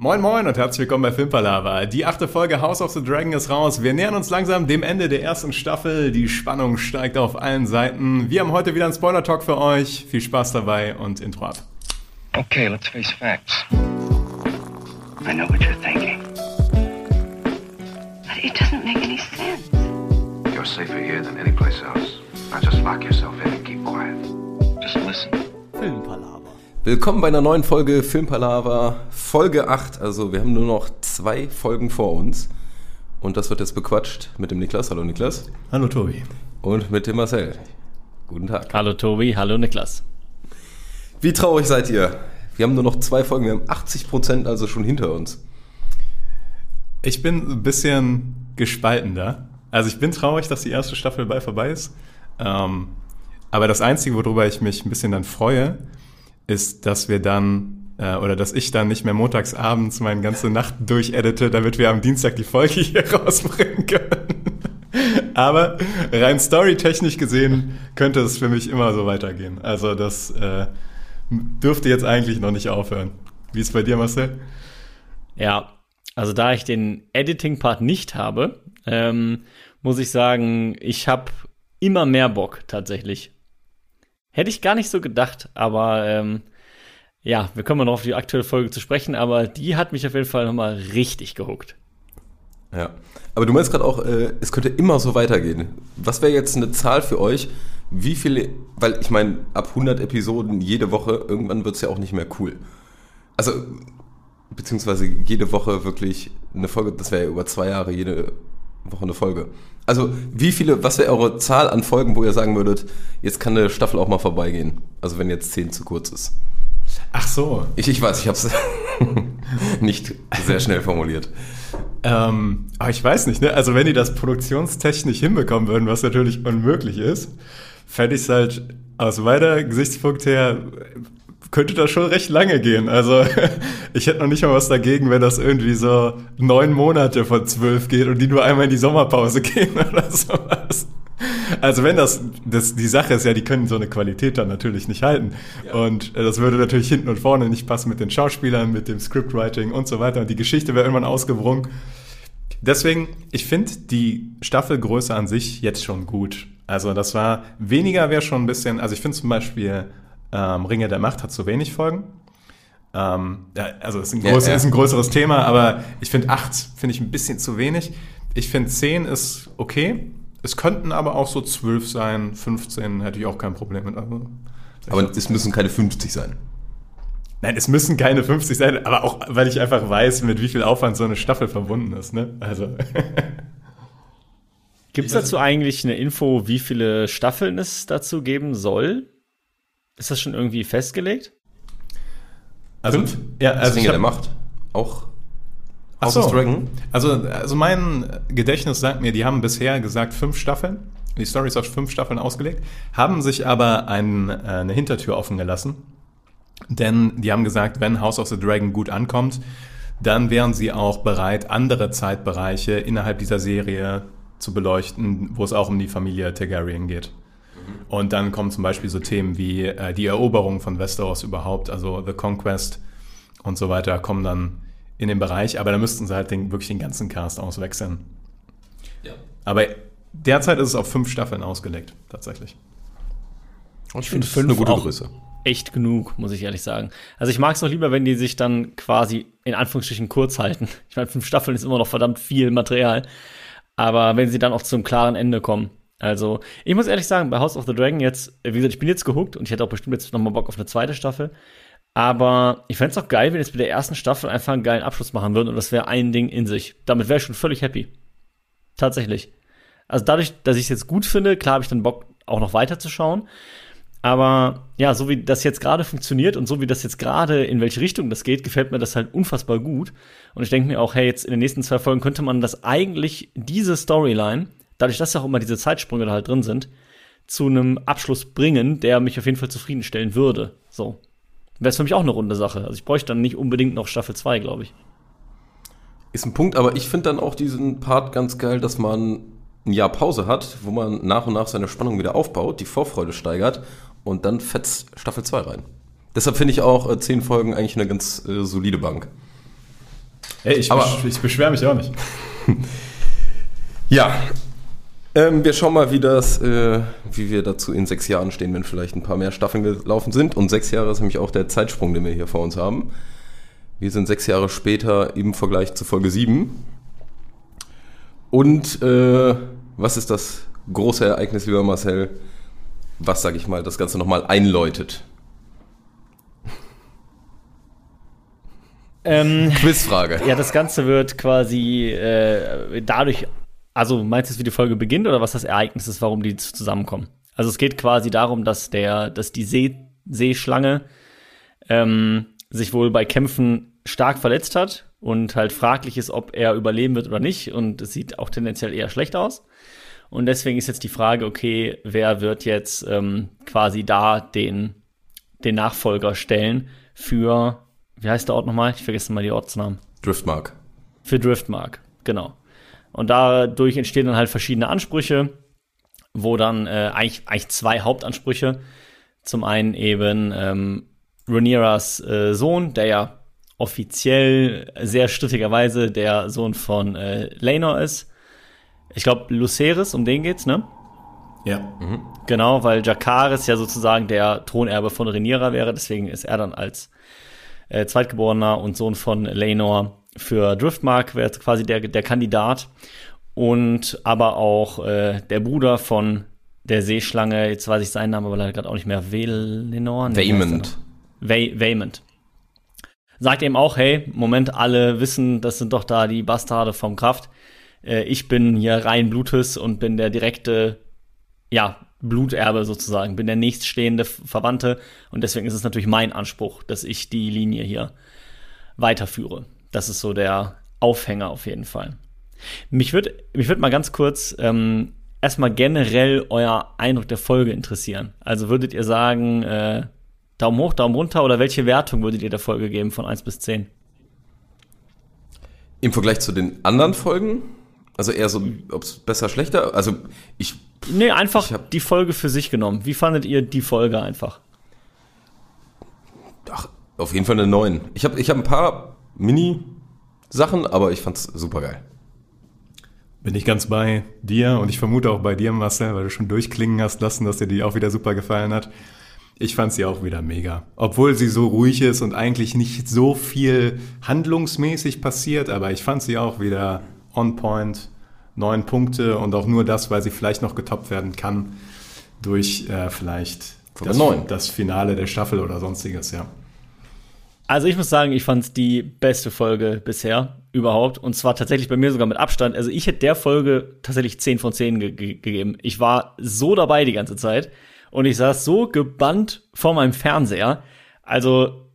Moin Moin und herzlich willkommen bei Filmpalava. Die achte Folge House of the Dragon ist raus. Wir nähern uns langsam dem Ende der ersten Staffel. Die Spannung steigt auf allen Seiten. Wir haben heute wieder einen Spoiler-Talk für euch. Viel Spaß dabei und Intro ab. Okay, let's face facts. I know what you're thinking. But it doesn't make any sense. You're safer here than any place else. Now just lock yourself in and keep quiet. Just listen. Filmpalaver. Willkommen bei einer neuen Folge Filmpalaver, Folge 8. Also wir haben nur noch zwei Folgen vor uns. Und das wird jetzt bequatscht mit dem Niklas. Hallo Niklas. Hallo Tobi. Und mit dem Marcel. Guten Tag. Hallo Tobi, hallo Niklas. Wie traurig seid ihr? Wir haben nur noch zwei Folgen, wir haben 80 Prozent also schon hinter uns. Ich bin ein bisschen gespalten da. Also ich bin traurig, dass die erste Staffel bald vorbei ist. Ähm, aber das Einzige, worüber ich mich ein bisschen dann freue, ist, dass wir dann äh, oder dass ich dann nicht mehr montags abends meine ganze Nacht durchedite, damit wir am Dienstag die Folge hier rausbringen können. Aber rein storytechnisch gesehen könnte es für mich immer so weitergehen. Also das äh, dürfte jetzt eigentlich noch nicht aufhören. Wie ist es bei dir, Marcel? Ja, also da ich den Editing-Part nicht habe, ähm, muss ich sagen, ich habe immer mehr Bock tatsächlich. Hätte ich gar nicht so gedacht, aber ähm, ja, wir kommen noch auf die aktuelle Folge zu sprechen, aber die hat mich auf jeden Fall nochmal richtig gehuckt. Ja, aber du meinst gerade auch, äh, es könnte immer so weitergehen. Was wäre jetzt eine Zahl für euch? Wie viele, weil ich meine, ab 100 Episoden jede Woche, irgendwann wird es ja auch nicht mehr cool. Also, beziehungsweise jede Woche wirklich eine Folge, das wäre ja über zwei Jahre jede Woche eine Folge. Also, wie viele, was wäre eure Zahl an Folgen, wo ihr sagen würdet, jetzt kann eine Staffel auch mal vorbeigehen? Also, wenn jetzt 10 zu kurz ist. Ach so. Ich, ich weiß, ich habe es nicht sehr schnell formuliert. Ähm, aber ich weiß nicht, ne? Also, wenn die das produktionstechnisch hinbekommen würden, was natürlich unmöglich ist, fände ich es halt aus meiner Gesichtspunkt her könnte das schon recht lange gehen. Also ich hätte noch nicht mal was dagegen, wenn das irgendwie so neun Monate von zwölf geht und die nur einmal in die Sommerpause gehen oder sowas. Also wenn das, das die Sache ist ja, die können so eine Qualität dann natürlich nicht halten. Ja. Und äh, das würde natürlich hinten und vorne nicht passen mit den Schauspielern, mit dem Scriptwriting und so weiter. Und die Geschichte wäre irgendwann ausgewrungen. Deswegen, ich finde die Staffelgröße an sich jetzt schon gut. Also das war, weniger wäre schon ein bisschen, also ich finde zum Beispiel ähm, Ringe der Macht hat zu wenig Folgen. Ähm, ja, also ist ein, groß, ja, ja. ist ein größeres Thema, aber ich finde acht finde ich ein bisschen zu wenig. Ich finde zehn ist okay. Es könnten aber auch so zwölf sein, 15 hätte ich auch kein Problem mit. Also, aber es müssen keine 50 sein. Nein, es müssen keine 50 sein, aber auch, weil ich einfach weiß, mit wie viel Aufwand so eine Staffel verbunden ist. Ne? Also. Gibt es dazu eigentlich eine Info, wie viele Staffeln es dazu geben soll? Ist das schon irgendwie festgelegt? Also, Fünf? Ja, also Ringe der Macht. Auch House so. Dragon. Also, also mein Gedächtnis sagt mir, die haben bisher gesagt fünf Staffeln. Die Story ist auf fünf Staffeln ausgelegt, haben sich aber ein, äh, eine Hintertür offen gelassen. Denn die haben gesagt, wenn House of the Dragon gut ankommt, dann wären sie auch bereit, andere Zeitbereiche innerhalb dieser Serie zu beleuchten, wo es auch um die Familie Targaryen geht. Und dann kommen zum Beispiel so Themen wie äh, die Eroberung von Westeros überhaupt, also The Conquest und so weiter, kommen dann in den Bereich. Aber da müssten sie halt den, wirklich den ganzen Cast auswechseln. Ja. Aber derzeit ist es auf fünf Staffeln ausgelegt, tatsächlich. Und ich finde fünf eine gute Größe. Echt genug, muss ich ehrlich sagen. Also ich mag es auch lieber, wenn die sich dann quasi in Anführungsstrichen kurz halten. Ich meine, fünf Staffeln ist immer noch verdammt viel Material. Aber wenn sie dann auch zum klaren Ende kommen, also, ich muss ehrlich sagen, bei House of the Dragon jetzt, wie gesagt, ich bin jetzt gehuckt und ich hätte auch bestimmt jetzt nochmal Bock auf eine zweite Staffel. Aber ich fände es auch geil, wenn jetzt mit der ersten Staffel einfach einen geilen Abschluss machen würden und das wäre ein Ding in sich. Damit wäre ich schon völlig happy. Tatsächlich. Also dadurch, dass ich es jetzt gut finde, klar habe ich dann Bock, auch noch weiter zu schauen. Aber ja, so wie das jetzt gerade funktioniert und so wie das jetzt gerade in welche Richtung das geht, gefällt mir das halt unfassbar gut. Und ich denke mir auch, hey, jetzt in den nächsten zwei Folgen könnte man das eigentlich, diese Storyline, dadurch, dass auch immer diese Zeitsprünge da halt drin sind, zu einem Abschluss bringen, der mich auf jeden Fall zufriedenstellen würde. So. Wäre es für mich auch eine runde Sache. Also ich bräuchte dann nicht unbedingt noch Staffel 2, glaube ich. Ist ein Punkt, aber ich finde dann auch diesen Part ganz geil, dass man ein Jahr Pause hat, wo man nach und nach seine Spannung wieder aufbaut, die Vorfreude steigert und dann fetzt Staffel 2 rein. Deshalb finde ich auch äh, zehn Folgen eigentlich eine ganz äh, solide Bank. Ey, ich, besch ich beschwere mich auch nicht. ja. Ähm, wir schauen mal, wie das, äh, wie wir dazu in sechs Jahren stehen, wenn vielleicht ein paar mehr Staffeln gelaufen sind. Und sechs Jahre ist nämlich auch der Zeitsprung, den wir hier vor uns haben. Wir sind sechs Jahre später im Vergleich zu Folge 7. Und äh, was ist das große Ereignis, lieber Marcel, was, sag ich mal, das Ganze nochmal einläutet? Ähm, Quizfrage. Ja, das Ganze wird quasi äh, dadurch, also meinst du, wie die Folge beginnt oder was das Ereignis ist, warum die zusammenkommen? Also es geht quasi darum, dass der, dass die See, Seeschlange ähm, sich wohl bei Kämpfen stark verletzt hat und halt fraglich ist, ob er überleben wird oder nicht. Und es sieht auch tendenziell eher schlecht aus. Und deswegen ist jetzt die Frage, okay, wer wird jetzt ähm, quasi da den, den Nachfolger stellen für wie heißt der Ort nochmal? Ich vergesse mal die Ortsnamen. Driftmark. Für Driftmark, genau. Und dadurch entstehen dann halt verschiedene Ansprüche, wo dann äh, eigentlich, eigentlich zwei Hauptansprüche. Zum einen eben ähm, Rhaenyras äh, Sohn, der ja offiziell sehr strittigerweise der Sohn von äh, Laenor ist. Ich glaube, Lucerys, um den geht's, ne? Ja. Mhm. Genau, weil Jakaris ja sozusagen der Thronerbe von Rhaenyra wäre, deswegen ist er dann als äh, Zweitgeborener und Sohn von Lenor für Driftmark, wäre quasi der, der Kandidat. Und aber auch äh, der Bruder von der Seeschlange, jetzt weiß ich seinen Namen, aber leider gerade auch nicht mehr, Velenor? Nee, Vaymond. Vaymond. Sagt eben auch, hey, Moment, alle wissen, das sind doch da die Bastarde vom Kraft. Äh, ich bin hier rein Blutes und bin der direkte, ja, Bluterbe sozusagen, bin der nächststehende Verwandte und deswegen ist es natürlich mein Anspruch, dass ich die Linie hier weiterführe. Das ist so der Aufhänger auf jeden Fall. Mich würde mich würd mal ganz kurz ähm, erstmal generell euer Eindruck der Folge interessieren. Also würdet ihr sagen, äh, Daumen hoch, Daumen runter oder welche Wertung würdet ihr der Folge geben von 1 bis 10? Im Vergleich zu den anderen Folgen? Also eher so, ob es besser, schlechter? Also ich. Nee, einfach ich die Folge für sich genommen. Wie fandet ihr die Folge einfach? Ach, auf jeden Fall eine 9. Ich habe ich hab ein paar Mini-Sachen, aber ich fand's super geil. Bin ich ganz bei dir und ich vermute auch bei dir, Marcel, weil du schon durchklingen hast lassen, dass dir die auch wieder super gefallen hat. Ich fand sie auch wieder mega. Obwohl sie so ruhig ist und eigentlich nicht so viel handlungsmäßig passiert, aber ich fand sie auch wieder on point, neun Punkte und auch nur das, weil sie vielleicht noch getoppt werden kann durch äh, vielleicht das, das, Finale der Staffel oder sonstiges, ja. Also ich muss sagen, ich fand es die beste Folge bisher überhaupt und zwar tatsächlich bei mir sogar mit Abstand. Also ich hätte der Folge tatsächlich 10 von 10 ge ge gegeben. Ich war so dabei die ganze Zeit und ich saß so gebannt vor meinem Fernseher. Also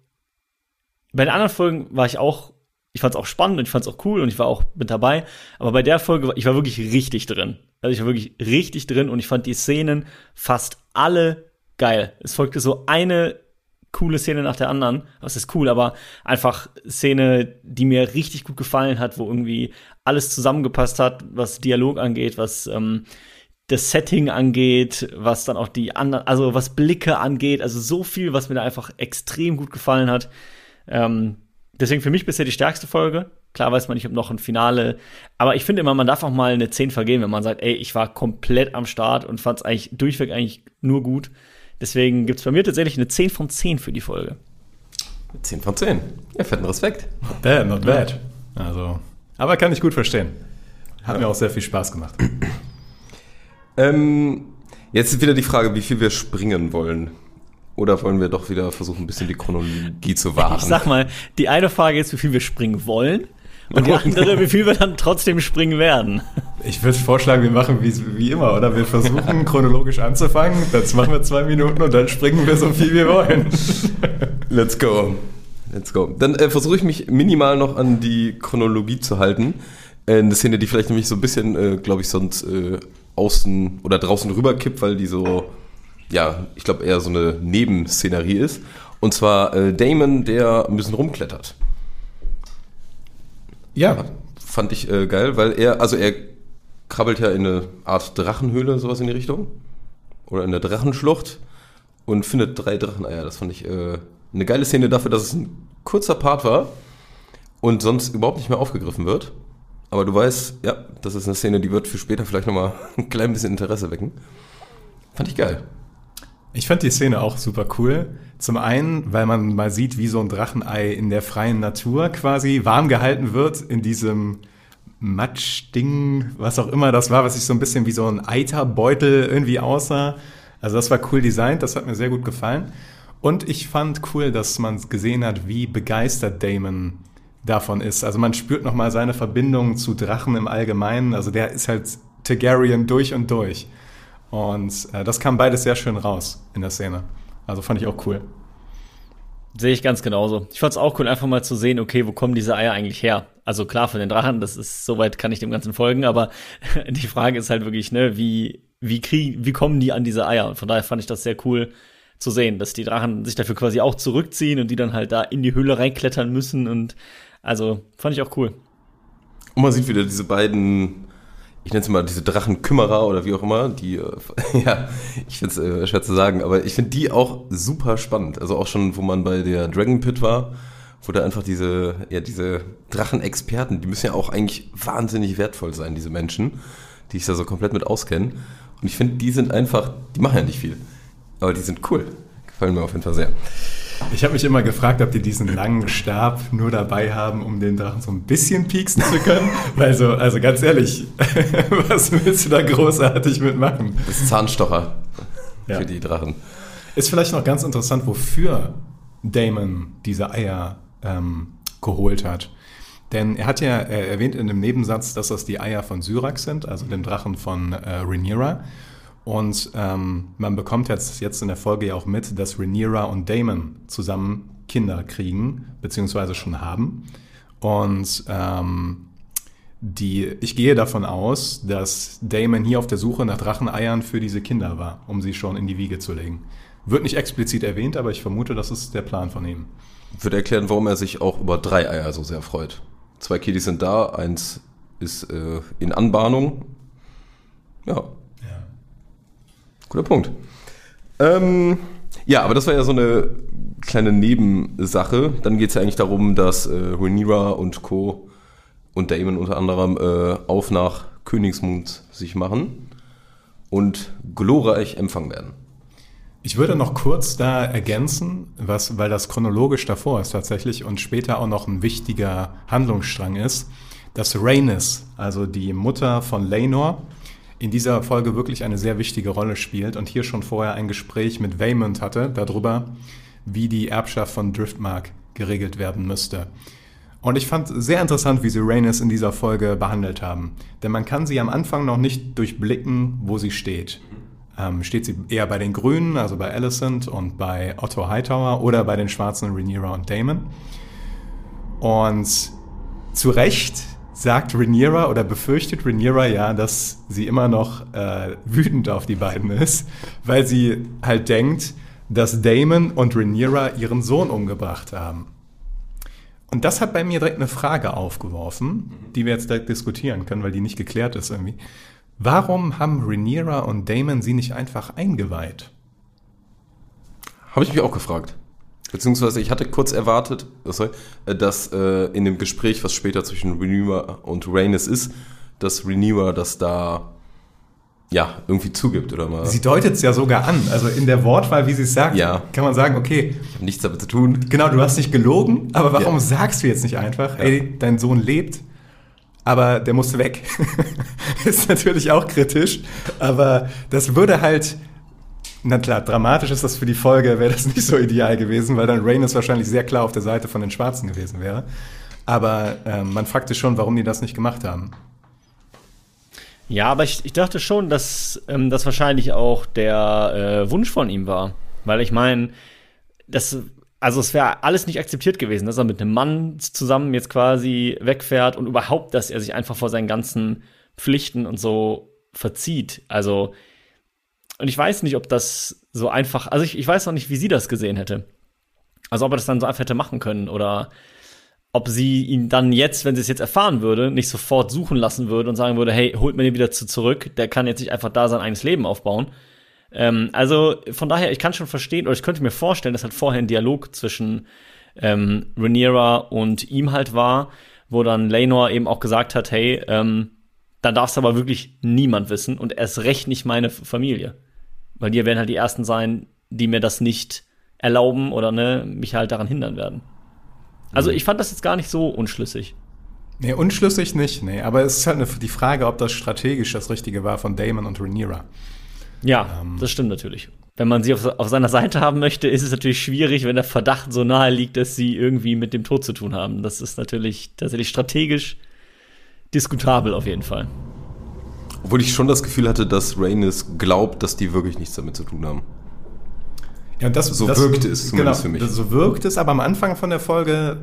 bei den anderen Folgen war ich auch ich fand es auch spannend und ich fand es auch cool und ich war auch mit dabei. Aber bei der Folge, ich war wirklich richtig drin. Also ich war wirklich richtig drin und ich fand die Szenen fast alle geil. Es folgte so eine coole Szene nach der anderen. Was ist cool, aber einfach Szene, die mir richtig gut gefallen hat, wo irgendwie alles zusammengepasst hat, was Dialog angeht, was ähm, das Setting angeht, was dann auch die anderen, also was Blicke angeht, also so viel, was mir da einfach extrem gut gefallen hat. Ähm, Deswegen für mich bisher die stärkste Folge. Klar weiß man nicht, ob noch ein Finale. Aber ich finde immer, man darf auch mal eine 10 vergeben, wenn man sagt, ey, ich war komplett am Start und fand es eigentlich durchweg eigentlich nur gut. Deswegen gibt es bei mir tatsächlich eine 10 von 10 für die Folge. 10 von 10. Ja, fetten Respekt. Not bad, not bad. Also, aber kann ich gut verstehen. Hat ja. mir auch sehr viel Spaß gemacht. ähm, jetzt ist wieder die Frage, wie viel wir springen wollen. Oder wollen wir doch wieder versuchen, ein bisschen die Chronologie zu wahren? Ich sag mal, die eine Frage ist, wie viel wir springen wollen. Und die andere, wie viel wir dann trotzdem springen werden. Ich würde vorschlagen, wir machen wie, wie immer, oder? Wir versuchen chronologisch anzufangen, das machen wir zwei Minuten und dann springen wir so viel wir wollen. Let's go. Let's go. Dann äh, versuche ich mich minimal noch an die Chronologie zu halten. Äh, eine Szene, die vielleicht nämlich so ein bisschen, äh, glaube ich, sonst äh, außen oder draußen rüberkippt, weil die so ja, ich glaube eher so eine Nebenszenerie ist. Und zwar äh, Damon, der ein bisschen rumklettert. Ja. Fand ich äh, geil, weil er, also er krabbelt ja in eine Art Drachenhöhle, sowas in die Richtung. Oder in der Drachenschlucht und findet drei Dracheneier. Das fand ich äh, eine geile Szene dafür, dass es ein kurzer Part war. und sonst überhaupt nicht mehr aufgegriffen wird. Aber du weißt, ja, das ist eine Szene, die wird für später vielleicht nochmal ein klein bisschen Interesse wecken. Fand ich geil. Ich fand die Szene auch super cool. Zum einen, weil man mal sieht, wie so ein Drachenei in der freien Natur quasi warm gehalten wird in diesem Matschding, was auch immer das war, was sich so ein bisschen wie so ein Eiterbeutel irgendwie aussah. Also das war cool designt, das hat mir sehr gut gefallen. Und ich fand cool, dass man gesehen hat, wie begeistert Damon davon ist. Also man spürt nochmal seine Verbindung zu Drachen im Allgemeinen. Also der ist halt Targaryen durch und durch. Und äh, das kam beides sehr schön raus in der Szene. Also fand ich auch cool. Sehe ich ganz genauso. Ich fand es auch cool, einfach mal zu sehen, okay, wo kommen diese Eier eigentlich her? Also klar, von den Drachen, das ist, soweit kann ich dem Ganzen folgen, aber die Frage ist halt wirklich, ne, wie, wie kriegen, wie kommen die an diese Eier? Und von daher fand ich das sehr cool zu sehen, dass die Drachen sich dafür quasi auch zurückziehen und die dann halt da in die Höhle reinklettern müssen und also fand ich auch cool. Und man sieht wieder diese beiden, ich nenne es mal diese Drachenkümmerer oder wie auch immer, die, äh, ja, ich finde es äh, schwer zu sagen, aber ich finde die auch super spannend. Also auch schon, wo man bei der Dragon Pit war, wo da einfach diese, ja, diese Drachenexperten, die müssen ja auch eigentlich wahnsinnig wertvoll sein, diese Menschen, die ich da so komplett mit auskennen. Und ich finde, die sind einfach, die machen ja nicht viel, aber die sind cool. Gefallen mir auf jeden Fall sehr. Ich habe mich immer gefragt, ob die diesen langen Stab nur dabei haben, um den Drachen so ein bisschen pieksen zu können. Weil so, also ganz ehrlich, was willst du da großartig mitmachen? Das ist Zahnstocher ja. für die Drachen. Ist vielleicht noch ganz interessant, wofür Damon diese Eier ähm, geholt hat. Denn er hat ja er erwähnt in dem Nebensatz, dass das die Eier von Syrax sind, also dem Drachen von äh, Rhaenyra. Und ähm, man bekommt jetzt, jetzt in der Folge ja auch mit, dass Rhaenyra und Damon zusammen Kinder kriegen, beziehungsweise schon haben. Und ähm, die, ich gehe davon aus, dass Damon hier auf der Suche nach Dracheneiern für diese Kinder war, um sie schon in die Wiege zu legen. Wird nicht explizit erwähnt, aber ich vermute, das ist der Plan von ihm. Würde erklären, warum er sich auch über drei Eier so sehr freut. Zwei Kiddies sind da, eins ist äh, in Anbahnung. Ja, Guter Punkt. Ähm, ja, aber das war ja so eine kleine Nebensache. Dann geht es ja eigentlich darum, dass äh, Rhaenyra und Co. und Damon unter anderem äh, auf nach Königsmund sich machen und glorreich empfangen werden. Ich würde noch kurz da ergänzen, was, weil das chronologisch davor ist tatsächlich und später auch noch ein wichtiger Handlungsstrang ist, dass Rhaenys, also die Mutter von Laenor, in dieser Folge wirklich eine sehr wichtige Rolle spielt und hier schon vorher ein Gespräch mit Waymond hatte darüber, wie die Erbschaft von Driftmark geregelt werden müsste. Und ich fand sehr interessant, wie sie Rhaenys in dieser Folge behandelt haben. Denn man kann sie am Anfang noch nicht durchblicken, wo sie steht. Ähm, steht sie eher bei den Grünen, also bei Alicent und bei Otto Hightower oder bei den Schwarzen Rhaenyra und Damon. Und zu Recht sagt Rhaenyra oder befürchtet Rhaenyra ja, dass sie immer noch äh, wütend auf die beiden ist, weil sie halt denkt, dass Damon und Rhaenyra ihren Sohn umgebracht haben. Und das hat bei mir direkt eine Frage aufgeworfen, die wir jetzt direkt diskutieren können, weil die nicht geklärt ist irgendwie. Warum haben Rhaenyra und Damon sie nicht einfach eingeweiht? Habe ich mich auch gefragt. Beziehungsweise ich hatte kurz erwartet, sorry, äh, dass äh, in dem Gespräch, was später zwischen Renewer und Rhaenys ist, dass Renewer das da ja irgendwie zugibt oder mal. Sie deutet es ja sogar an. Also in der Wortwahl, wie sie es sagt, ja. kann man sagen, okay. Ich habe nichts damit zu tun. Genau, du hast nicht gelogen, aber warum ja. sagst du jetzt nicht einfach, ja. ey, dein Sohn lebt, aber der musste weg? ist natürlich auch kritisch, aber das würde halt na klar, dramatisch ist das für die Folge, wäre das nicht so ideal gewesen, weil dann Rhaenys wahrscheinlich sehr klar auf der Seite von den Schwarzen gewesen wäre. Aber äh, man fragt sich schon, warum die das nicht gemacht haben. Ja, aber ich, ich dachte schon, dass ähm, das wahrscheinlich auch der äh, Wunsch von ihm war. Weil ich meine, das, also es wäre alles nicht akzeptiert gewesen, dass er mit einem Mann zusammen jetzt quasi wegfährt und überhaupt, dass er sich einfach vor seinen ganzen Pflichten und so verzieht. Also und ich weiß nicht, ob das so einfach, also ich, ich weiß noch nicht, wie sie das gesehen hätte. Also ob er das dann so einfach hätte machen können oder ob sie ihn dann jetzt, wenn sie es jetzt erfahren würde, nicht sofort suchen lassen würde und sagen würde, hey, holt mir den wieder zu zurück, der kann jetzt nicht einfach da sein eigenes Leben aufbauen. Ähm, also von daher, ich kann schon verstehen, oder ich könnte mir vorstellen, dass halt vorher ein Dialog zwischen ähm, Rhaenyra und ihm halt war, wo dann Lenor eben auch gesagt hat, hey, ähm, dann darf es aber wirklich niemand wissen und erst recht nicht meine Familie. Weil die werden halt die Ersten sein, die mir das nicht erlauben oder ne, mich halt daran hindern werden. Also mhm. ich fand das jetzt gar nicht so unschlüssig. Nee, unschlüssig nicht, nee. Aber es ist halt eine, die Frage, ob das strategisch das Richtige war von Damon und Rhaenyra. Ja, ähm. das stimmt natürlich. Wenn man sie auf, auf, seiner Seite haben möchte, ist es natürlich schwierig, wenn der Verdacht so nahe liegt, dass sie irgendwie mit dem Tod zu tun haben. Das ist natürlich tatsächlich strategisch diskutabel auf jeden Fall. Obwohl ich schon das Gefühl hatte, dass Rhaenys glaubt, dass die wirklich nichts damit zu tun haben. Ja, das, so das, wirkt es genau, für mich. So wirkt es, aber am Anfang von der Folge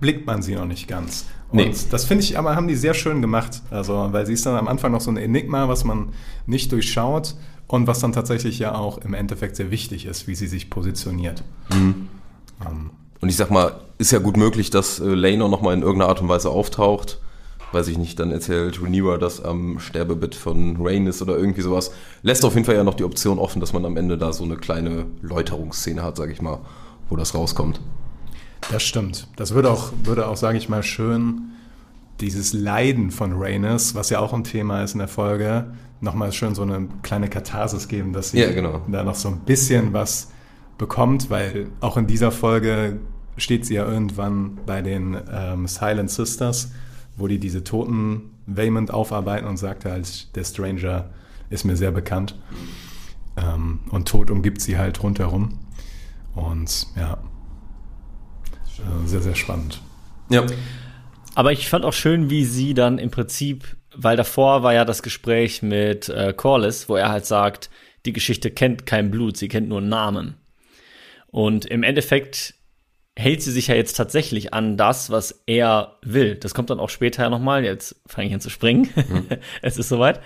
blickt man sie noch nicht ganz. Und nee. das finde ich aber, haben die sehr schön gemacht. Also, weil sie ist dann am Anfang noch so ein Enigma, was man nicht durchschaut und was dann tatsächlich ja auch im Endeffekt sehr wichtig ist, wie sie sich positioniert. Mhm. Ähm. Und ich sag mal, ist ja gut möglich, dass äh, Lano nochmal in irgendeiner Art und Weise auftaucht. Weiß ich nicht, dann erzählt Rhaenyra das am Sterbebett von Rhaenys oder irgendwie sowas. Lässt auf jeden Fall ja noch die Option offen, dass man am Ende da so eine kleine Läuterungsszene hat, sag ich mal, wo das rauskommt. Das stimmt. Das würde auch, würde auch, sage ich mal, schön dieses Leiden von Rhaenys, was ja auch ein Thema ist in der Folge, nochmal schön so eine kleine Katharsis geben, dass sie ja, genau. da noch so ein bisschen was bekommt, weil auch in dieser Folge steht sie ja irgendwann bei den ähm, Silent Sisters, wo die diese Toten Waymond aufarbeiten und sagt halt, der Stranger ist mir sehr bekannt. Ähm, und Tod umgibt sie halt rundherum. Und ja, äh, sehr, sehr spannend. Ja. Aber ich fand auch schön, wie sie dann im Prinzip, weil davor war ja das Gespräch mit äh, Corliss, wo er halt sagt, die Geschichte kennt kein Blut, sie kennt nur Namen. Und im Endeffekt hält sie sich ja jetzt tatsächlich an das, was er will. Das kommt dann auch später nochmal. Jetzt fange ich an zu springen. Mhm. es ist soweit.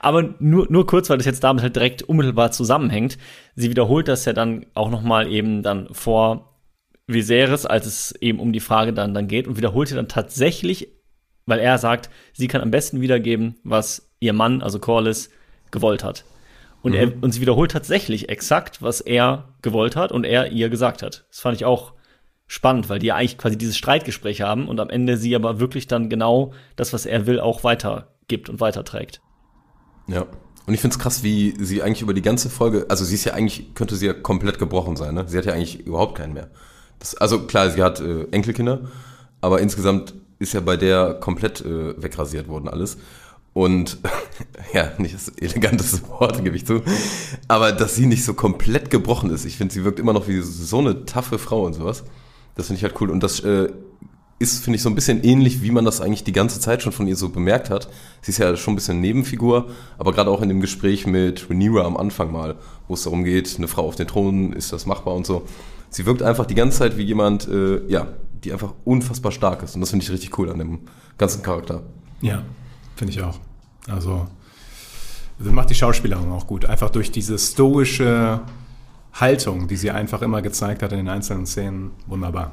Aber nur, nur kurz, weil das jetzt damit halt direkt unmittelbar zusammenhängt. Sie wiederholt das ja dann auch nochmal eben dann vor Viserys, als es eben um die Frage dann, dann geht und wiederholt dann tatsächlich, weil er sagt, sie kann am besten wiedergeben, was ihr Mann, also Corliss, gewollt hat. Und, mhm. er, und sie wiederholt tatsächlich exakt, was er gewollt hat und er ihr gesagt hat. Das fand ich auch spannend, weil die ja eigentlich quasi dieses Streitgespräch haben und am Ende sie aber wirklich dann genau das, was er will, auch weitergibt und weiterträgt. Ja. Und ich finde es krass, wie sie eigentlich über die ganze Folge, also sie ist ja eigentlich, könnte sie ja komplett gebrochen sein, ne? Sie hat ja eigentlich überhaupt keinen mehr. Das, also klar, sie hat äh, Enkelkinder, aber insgesamt ist ja bei der komplett äh, wegrasiert worden alles. Und ja, nicht das eleganteste Wort, gebe ich zu. Aber dass sie nicht so komplett gebrochen ist. Ich finde, sie wirkt immer noch wie so eine taffe Frau und sowas. Das finde ich halt cool. Und das äh, ist, finde ich, so ein bisschen ähnlich, wie man das eigentlich die ganze Zeit schon von ihr so bemerkt hat. Sie ist ja schon ein bisschen Nebenfigur, aber gerade auch in dem Gespräch mit Rhaenyra am Anfang mal, wo es darum geht, eine Frau auf den Thron, ist das machbar und so sie wirkt einfach die ganze Zeit wie jemand, äh, ja, die einfach unfassbar stark ist. Und das finde ich richtig cool an dem ganzen Charakter. Ja, finde ich auch. Also, das macht die Schauspielerin auch gut. Einfach durch diese stoische Haltung, die sie einfach immer gezeigt hat in den einzelnen Szenen. Wunderbar.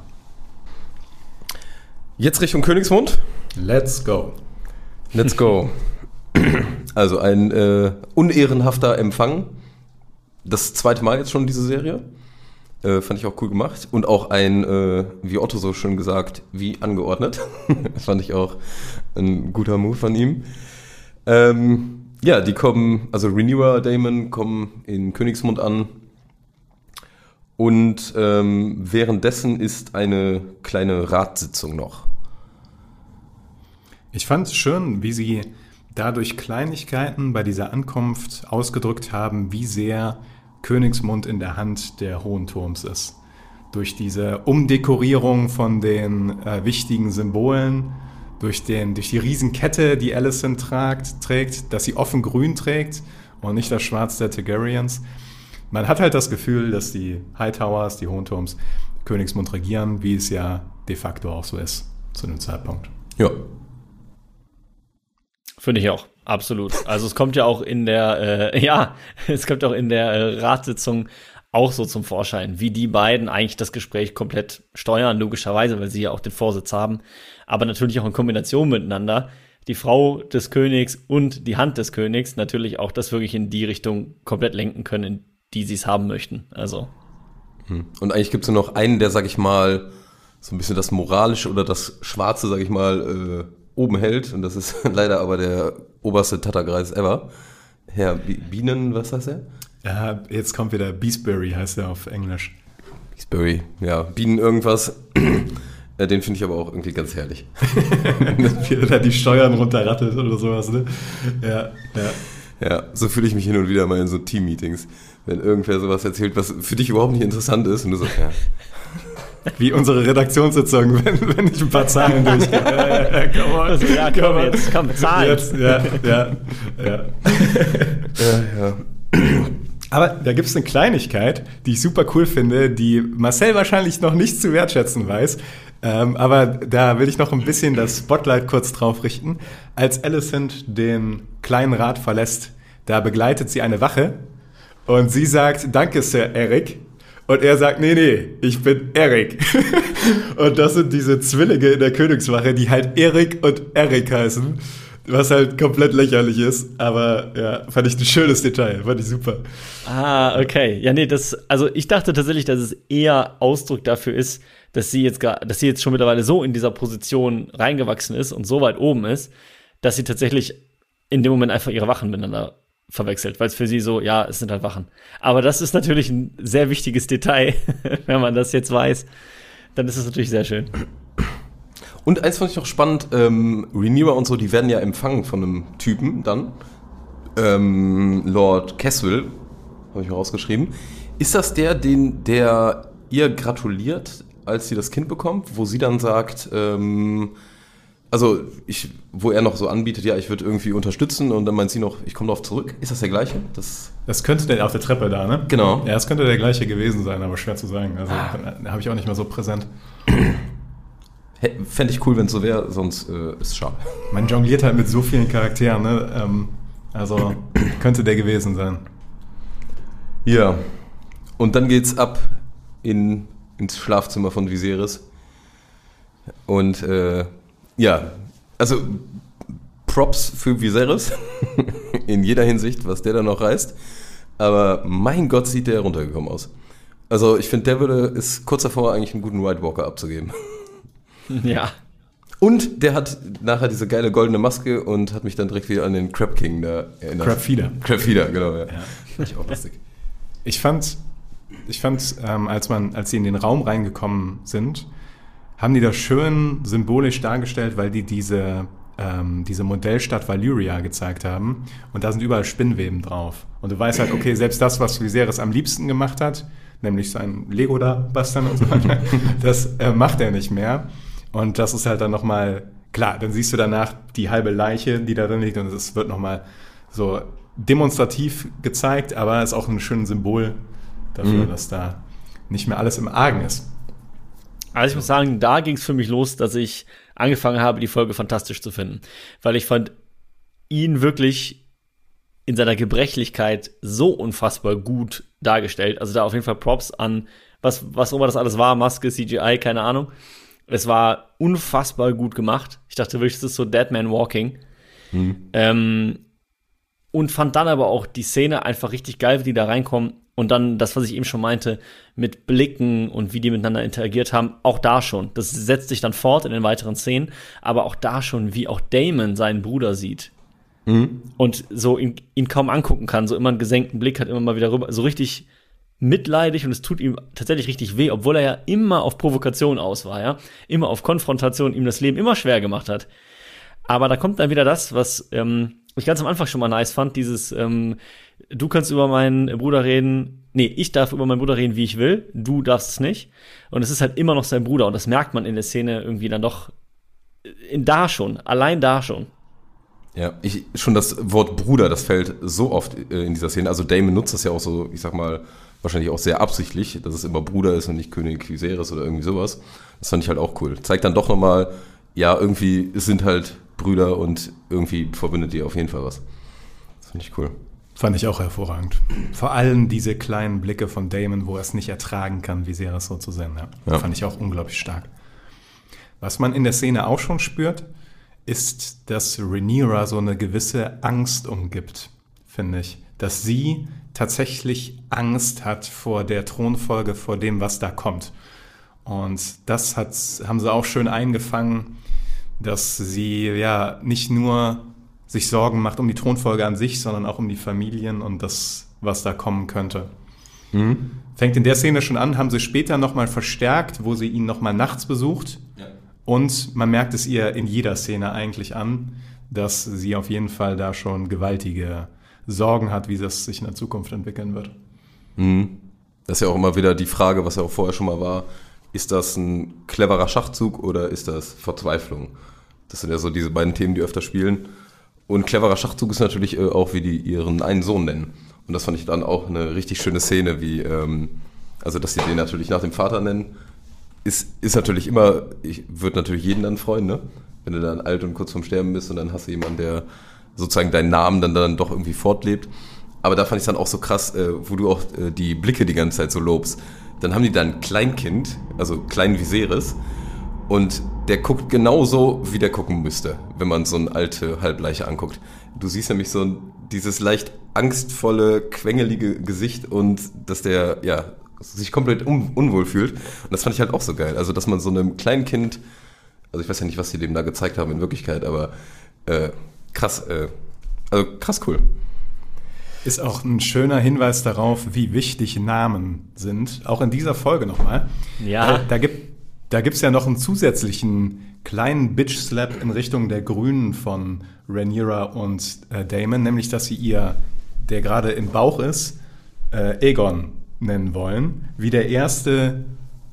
Jetzt Richtung Königsmund. Let's go. Let's go. Also ein äh, unehrenhafter Empfang. Das zweite Mal jetzt schon diese Serie. Äh, fand ich auch cool gemacht. Und auch ein, äh, wie Otto so schön gesagt, wie angeordnet. fand ich auch ein guter Move von ihm. Ähm, ja, die kommen, also Renewer Damon kommen in Königsmund an. Und ähm, währenddessen ist eine kleine Ratssitzung noch. Ich fand es schön, wie sie dadurch Kleinigkeiten bei dieser Ankunft ausgedrückt haben, wie sehr Königsmund in der Hand der Hohen Turms ist. Durch diese Umdekorierung von den äh, wichtigen Symbolen, durch, den, durch die Riesenkette, die Alicent tragt, trägt, dass sie offen grün trägt und nicht das Schwarz der Targaryens. Man hat halt das Gefühl, dass die Hightowers, die Hohen Turms, Königsmund regieren, wie es ja de facto auch so ist zu dem Zeitpunkt. Ja. Finde ich auch. Absolut. Also es kommt ja auch in der, äh, ja, es kommt auch in der äh, Ratssitzung auch so zum Vorschein, wie die beiden eigentlich das Gespräch komplett steuern, logischerweise, weil sie ja auch den Vorsitz haben, aber natürlich auch in Kombination miteinander. Die Frau des Königs und die Hand des Königs natürlich auch das wirklich in die Richtung komplett lenken können, in die sie es haben möchten. Also. Hm. Und eigentlich gibt es nur noch einen, der, sag ich mal, so ein bisschen das Moralische oder das Schwarze, sag ich mal, äh, oben hält. Und das ist leider aber der oberste Tatterkreis ever. Herr Bienen, was heißt er? Ja, jetzt kommt wieder Beesbury, heißt er auf Englisch. Beesbury, ja, Bienen irgendwas. Äh, den finde ich aber auch irgendwie ganz herrlich. Wie er da die Steuern runterrattelt oder sowas, ne? Ja, ja. Ja, so fühle ich mich hin und wieder mal in so Team-Meetings, wenn irgendwer sowas erzählt, was für dich überhaupt nicht interessant ist und du so, ja. Wie unsere Redaktionssitzung, wenn, wenn ich ein paar Zahlen durchgehe. Ja, komm, also, ja, komm, komm jetzt, komm, Zahlen. Jetzt, ja, ja, ja. ja, ja. Aber da gibt es eine Kleinigkeit, die ich super cool finde, die Marcel wahrscheinlich noch nicht zu wertschätzen weiß. Ähm, aber da will ich noch ein bisschen das Spotlight kurz drauf richten. Als Alicent den kleinen Rat verlässt, da begleitet sie eine Wache und sie sagt, danke Sir Eric. Und er sagt, nee, nee, ich bin Eric. und das sind diese Zwillinge in der Königswache, die halt Eric und Eric heißen. Was halt komplett lächerlich ist, aber ja, fand ich ein schönes Detail, fand ich super. Ah, okay. Ja, nee, das, also ich dachte tatsächlich, dass es eher Ausdruck dafür ist, dass sie jetzt gar, dass sie jetzt schon mittlerweile so in dieser Position reingewachsen ist und so weit oben ist, dass sie tatsächlich in dem Moment einfach ihre Wachen miteinander verwechselt, weil es für sie so, ja, es sind halt Wachen. Aber das ist natürlich ein sehr wichtiges Detail, wenn man das jetzt weiß. Dann ist es natürlich sehr schön. Und eins fand ich noch spannend, ähm, Rhaenyra und so, die werden ja empfangen von einem Typen dann. Ähm, Lord Caswell, habe ich mir rausgeschrieben. Ist das der, den, der ihr gratuliert, als sie das Kind bekommt, wo sie dann sagt, ähm, also ich, wo er noch so anbietet, ja, ich würde irgendwie unterstützen und dann meint sie noch, ich komme darauf zurück. Ist das der gleiche? Das, das könnte der auf der Treppe da, ne? Genau. Ja, das könnte der gleiche gewesen sein, aber schwer zu sagen. Also ah. habe ich auch nicht mehr so präsent. Fände ich cool, wenn es so wäre, sonst äh, ist es schade. Man jongliert halt mit so vielen Charakteren, ne? Ähm, also könnte der gewesen sein. Ja. Und dann geht's ab in, ins Schlafzimmer von Viserys. Und äh, ja, also Props für Viserys in jeder Hinsicht, was der da noch reißt. Aber mein Gott, sieht der runtergekommen aus. Also ich finde, der würde ist kurz davor, eigentlich einen guten White Walker abzugeben. Ja. Und der hat nachher diese geile goldene Maske und hat mich dann direkt wieder an den Crab King da erinnert. Crab Feeder. Crab Feeder, genau, ja. ja. Ich auch lustig. Ich fand, ich fand ähm, als, man, als sie in den Raum reingekommen sind, haben die das schön symbolisch dargestellt, weil die diese, ähm, diese Modellstadt Valyria gezeigt haben. Und da sind überall Spinnweben drauf. Und du weißt halt, okay, selbst das, was Viserys am liebsten gemacht hat, nämlich sein Lego da basteln und so weiter, das äh, macht er nicht mehr. Und das ist halt dann nochmal, klar, dann siehst du danach die halbe Leiche, die da drin liegt und es wird nochmal so demonstrativ gezeigt, aber es ist auch ein schönes Symbol dafür, mhm. dass da nicht mehr alles im Argen ist. Also ich muss sagen, da ging es für mich los, dass ich angefangen habe, die Folge fantastisch zu finden. Weil ich fand ihn wirklich in seiner Gebrechlichkeit so unfassbar gut dargestellt. Also da auf jeden Fall Props an, was, was immer das alles war, Maske, CGI, keine Ahnung. Es war unfassbar gut gemacht. Ich dachte wirklich, das ist so Dead Man Walking. Mhm. Ähm, und fand dann aber auch die Szene einfach richtig geil, wie die da reinkommen. Und dann das, was ich eben schon meinte, mit Blicken und wie die miteinander interagiert haben, auch da schon. Das setzt sich dann fort in den weiteren Szenen, aber auch da schon, wie auch Damon seinen Bruder sieht. Mhm. Und so ihn, ihn kaum angucken kann, so immer einen gesenkten Blick hat, immer mal wieder rüber, so richtig mitleidig und es tut ihm tatsächlich richtig weh, obwohl er ja immer auf Provokation aus war, ja, immer auf Konfrontation, ihm das Leben immer schwer gemacht hat. Aber da kommt dann wieder das, was ähm, ich ganz am Anfang schon mal nice fand, dieses ähm, du kannst über meinen Bruder reden, nee, ich darf über meinen Bruder reden, wie ich will, du darfst es nicht. Und es ist halt immer noch sein Bruder und das merkt man in der Szene irgendwie dann doch in da schon, allein da schon. Ja, ich, schon das Wort Bruder, das fällt so oft äh, in dieser Szene. Also Damon nutzt das ja auch so, ich sag mal, wahrscheinlich auch sehr absichtlich, dass es immer Bruder ist und nicht König Viserys oder irgendwie sowas. Das fand ich halt auch cool. Zeigt dann doch nochmal, ja, irgendwie es sind halt Brüder und irgendwie verbindet die auf jeden Fall was. Das finde ich cool. Fand ich auch hervorragend. Vor allem diese kleinen Blicke von Damon, wo er es nicht ertragen kann, Viserys so zu sehen. Ja. ja. Fand ich auch unglaublich stark. Was man in der Szene auch schon spürt, ist, dass Rhaenyra so eine gewisse Angst umgibt, finde ich. Dass sie tatsächlich Angst hat vor der Thronfolge, vor dem, was da kommt. Und das hat, haben sie auch schön eingefangen, dass sie ja nicht nur sich Sorgen macht um die Thronfolge an sich, sondern auch um die Familien und das, was da kommen könnte. Mhm. Fängt in der Szene schon an, haben sie später nochmal verstärkt, wo sie ihn nochmal nachts besucht. Ja. Und man merkt es ihr in jeder Szene eigentlich an, dass sie auf jeden Fall da schon gewaltige Sorgen hat, wie das sich in der Zukunft entwickeln wird. Mhm. Das ist ja auch immer wieder die Frage, was ja auch vorher schon mal war, ist das ein cleverer Schachzug oder ist das Verzweiflung? Das sind ja so diese beiden Themen, die öfter spielen. Und cleverer Schachzug ist natürlich äh, auch, wie die ihren einen Sohn nennen. Und das fand ich dann auch eine richtig schöne Szene, wie, ähm, also dass sie den natürlich nach dem Vater nennen, ist, ist natürlich immer, ich würde natürlich jeden dann freuen, ne? Wenn du dann alt und kurz vorm Sterben bist und dann hast du jemanden, der sozusagen deinen Namen dann, dann doch irgendwie fortlebt. Aber da fand ich dann auch so krass, äh, wo du auch äh, die Blicke die ganze Zeit so lobst. Dann haben die dann ein Kleinkind, also klein Viserys, und der guckt genauso, wie der gucken müsste, wenn man so eine alte Halbleiche anguckt. Du siehst nämlich so dieses leicht angstvolle, quengelige Gesicht und dass der, ja, sich komplett un unwohl fühlt. Und das fand ich halt auch so geil. Also, dass man so einem kleinen Kind, also ich weiß ja nicht, was die dem da gezeigt haben in Wirklichkeit, aber äh, krass, äh, also krass cool. Ist auch ein schöner Hinweis darauf, wie wichtig Namen sind. Auch in dieser Folge nochmal. Ja. Da, da gibt da gibt's ja noch einen zusätzlichen kleinen Bitch-Slap in Richtung der Grünen von Rhaenyra und äh, Damon, nämlich dass sie ihr, der gerade im Bauch ist, äh, Aegon nennen wollen, wie der erste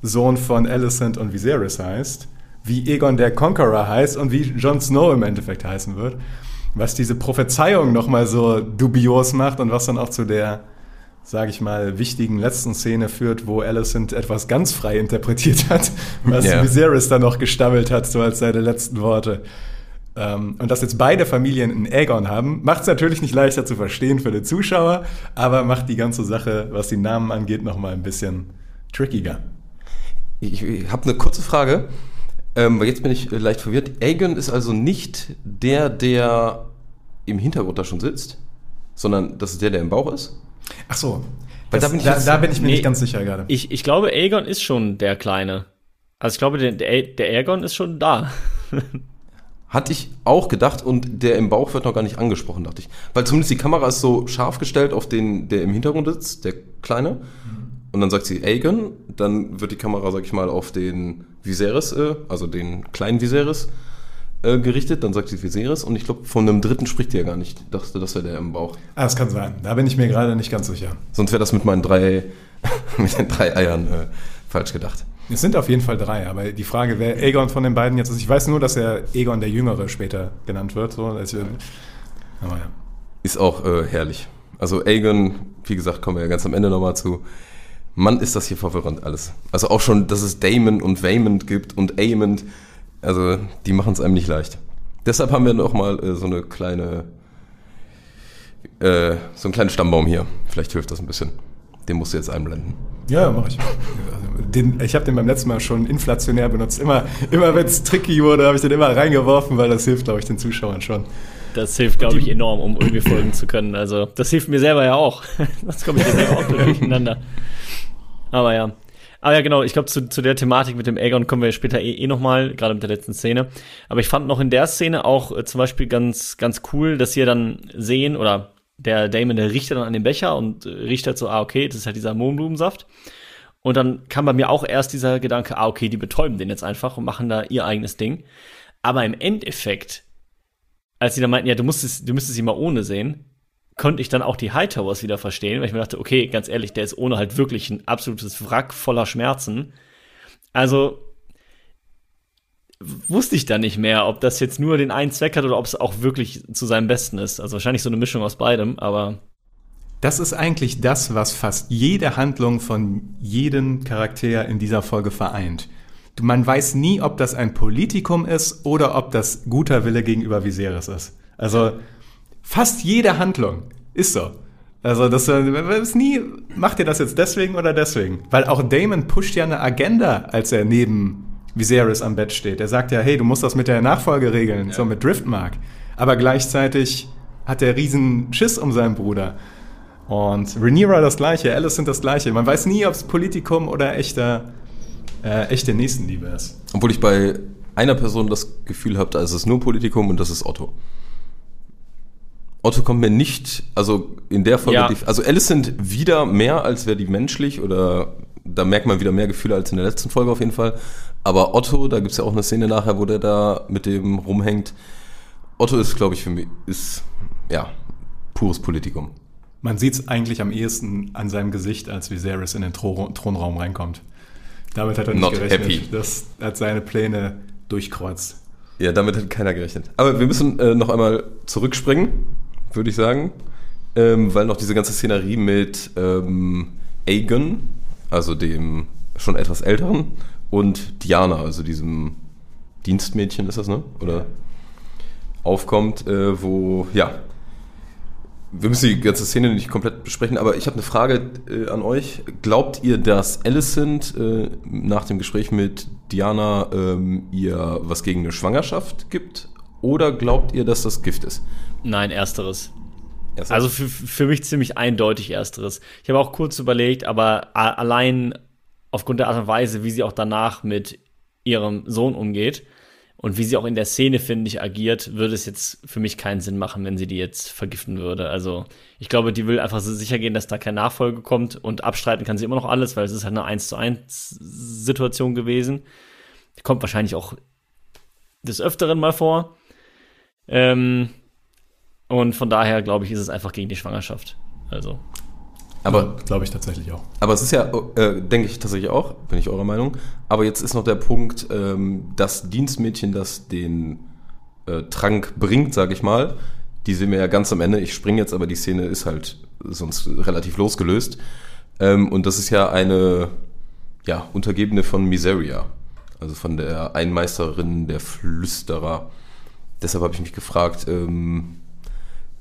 Sohn von Alicent und Viserys heißt, wie Aegon der Conqueror heißt und wie Jon Snow im Endeffekt heißen wird, was diese Prophezeiung nochmal so dubios macht und was dann auch zu der sage ich mal, wichtigen letzten Szene führt, wo Alicent etwas ganz frei interpretiert hat, was yeah. Viserys dann noch gestammelt hat, so als seine letzten Worte. Ähm, und dass jetzt beide Familien einen Aegon haben, macht es natürlich nicht leichter zu verstehen für den Zuschauer, aber macht die ganze Sache, was die Namen angeht, nochmal ein bisschen trickiger. Ich, ich habe eine kurze Frage, ähm, weil jetzt bin ich leicht verwirrt. Aegon ist also nicht der, der im Hintergrund da schon sitzt, sondern das ist der, der im Bauch ist? Ach so. Weil das, da, bin ich, da, da bin ich mir nee, nicht ganz sicher gerade. Ich, ich glaube, Aegon ist schon der Kleine. Also ich glaube, der, der Aegon ist schon da. Hatte ich auch gedacht und der im Bauch wird noch gar nicht angesprochen, dachte ich. Weil zumindest die Kamera ist so scharf gestellt auf den, der im Hintergrund sitzt, der Kleine. Mhm. Und dann sagt sie Aegon, dann wird die Kamera, sag ich mal, auf den Viserys, äh, also den kleinen Viserys äh, gerichtet, dann sagt sie Viserys und ich glaube, von einem dritten spricht die ja gar nicht. Ich dachte, das wäre der im Bauch. Ah, das kann sein. Da bin ich mir gerade nicht ganz sicher. Sonst wäre das mit meinen drei, mit den drei Eiern äh, falsch gedacht. Es sind auf jeden Fall drei, aber die Frage, wer Aegon von den beiden jetzt ist, ich weiß nur, dass er Egon der Jüngere später genannt wird. So, also, aber ja. Ist auch äh, herrlich. Also Aegon, wie gesagt, kommen wir ja ganz am Ende nochmal zu. Mann, ist das hier verwirrend alles. Also auch schon, dass es Damon und Waymond gibt und Aemond. Also die machen es einem nicht leicht. Deshalb haben wir noch mal äh, so eine kleine, äh, so einen kleinen Stammbaum hier. Vielleicht hilft das ein bisschen. Den musst du jetzt einblenden. Ja, mache ich. Den, ich habe den beim letzten Mal schon inflationär benutzt. Immer, immer wenn es tricky wurde, habe ich den immer reingeworfen, weil das hilft, glaube ich, den Zuschauern schon. Das hilft, glaube ich, enorm, um irgendwie folgen zu können. Also, das hilft mir selber ja auch. Sonst komme ich ja selber auch durcheinander. Aber ja. Aber ja, genau, ich glaube, zu, zu der Thematik mit dem Aegon kommen wir später eh, eh nochmal, gerade mit der letzten Szene. Aber ich fand noch in der Szene auch äh, zum Beispiel ganz, ganz cool, dass wir dann sehen, oder der Damon, der riecht dann an den Becher und äh, riecht halt so, ah, okay, das ist halt dieser Mohnblumensaft. Und dann kam bei mir auch erst dieser Gedanke, ah, okay, die betäuben den jetzt einfach und machen da ihr eigenes Ding. Aber im Endeffekt, als sie dann meinten, ja, du musstest, du müsstest sie mal ohne sehen, konnte ich dann auch die Hightowers wieder verstehen, weil ich mir dachte, okay, ganz ehrlich, der ist ohne halt wirklich ein absolutes Wrack voller Schmerzen. Also wusste ich dann nicht mehr, ob das jetzt nur den einen Zweck hat oder ob es auch wirklich zu seinem Besten ist. Also wahrscheinlich so eine Mischung aus beidem, aber. Das ist eigentlich das, was fast jede Handlung von jedem Charakter in dieser Folge vereint. Man weiß nie, ob das ein Politikum ist oder ob das guter Wille gegenüber Viserys ist. Also Fast jede Handlung ist so. Also das ist nie, macht ihr das jetzt deswegen oder deswegen? Weil auch Damon pusht ja eine Agenda, als er neben Viserys am Bett steht. Er sagt ja, hey, du musst das mit der Nachfolge regeln, ja. so mit Driftmark. Aber gleichzeitig hat er riesen Schiss um seinen Bruder. Und Rhaenyra das gleiche, Alice sind das gleiche. Man weiß nie, ob es Politikum oder echter, äh, echte Nächstenliebe ist. Obwohl ich bei einer Person das Gefühl habe, da ist es nur Politikum und das ist Otto. Otto kommt mir nicht, also in der Folge, Ja. also Alicent wieder mehr, als wäre die menschlich oder da merkt man wieder mehr Gefühle als in der letzten Folge auf jeden Fall. Aber Otto, da gibt es ja auch eine Szene nachher, wo der da mit dem rumhängt. Otto ist, glaube ich, für mich, ist, ja, pures Politikum. Man sieht es eigentlich am ehesten an seinem Gesicht, als Viserys in den Thro Thronraum reinkommt. Damit hat er nicht Not gerechnet. happy. Das hat seine Pläne durchkreuzt. Ja, damit hat keiner gerechnet. Aber wir müssen äh, noch einmal zurückspringen, würde ich sagen, ähm, weil noch diese ganze Szenerie mit ähm, Aegon, also dem schon etwas älteren, und Diana, also diesem Dienstmädchen ist das, ne? Oder aufkommt, äh, wo, ja, wir müssen die ganze Szene nicht komplett besprechen, aber ich habe eine Frage äh, an euch. Glaubt ihr, dass Alicent äh, nach dem Gespräch mit Diana ähm, ihr was gegen eine Schwangerschaft gibt? Oder glaubt ihr, dass das Gift ist? Nein, ersteres. Erst- Also für, für mich ziemlich eindeutig ersteres. Ich habe auch kurz überlegt, aber allein aufgrund der Art und Weise, wie sie auch danach mit ihrem Sohn umgeht und wie sie auch in der Szene, finde ich, agiert, würde es jetzt für mich keinen Sinn machen, wenn sie die jetzt vergiften würde. Also ich glaube, die will einfach so sicher gehen, dass da keine Nachfolge kommt und abstreiten kann sie immer noch alles, weil es ist halt eine 1 zu 1 Situation gewesen. Kommt wahrscheinlich auch des Öfteren mal vor. Ähm, und von daher, glaube ich, ist es einfach gegen die Schwangerschaft. Also, aber, Glaube ich tatsächlich auch. aber es ist ja, äh, denke ich tatsächlich auch, bin ich eurer Meinung. Aber jetzt ist noch der Punkt, ähm, das Dienstmädchen, das den äh, Trank bringt, sage ich mal, die sehen wir ja ganz am Ende. Ich springe jetzt, aber die Szene ist halt sonst relativ losgelöst. Ähm, und das ist ja eine ja, Untergebene von Miseria, also von der Einmeisterin der Flüsterer. Deshalb habe ich mich gefragt, ähm,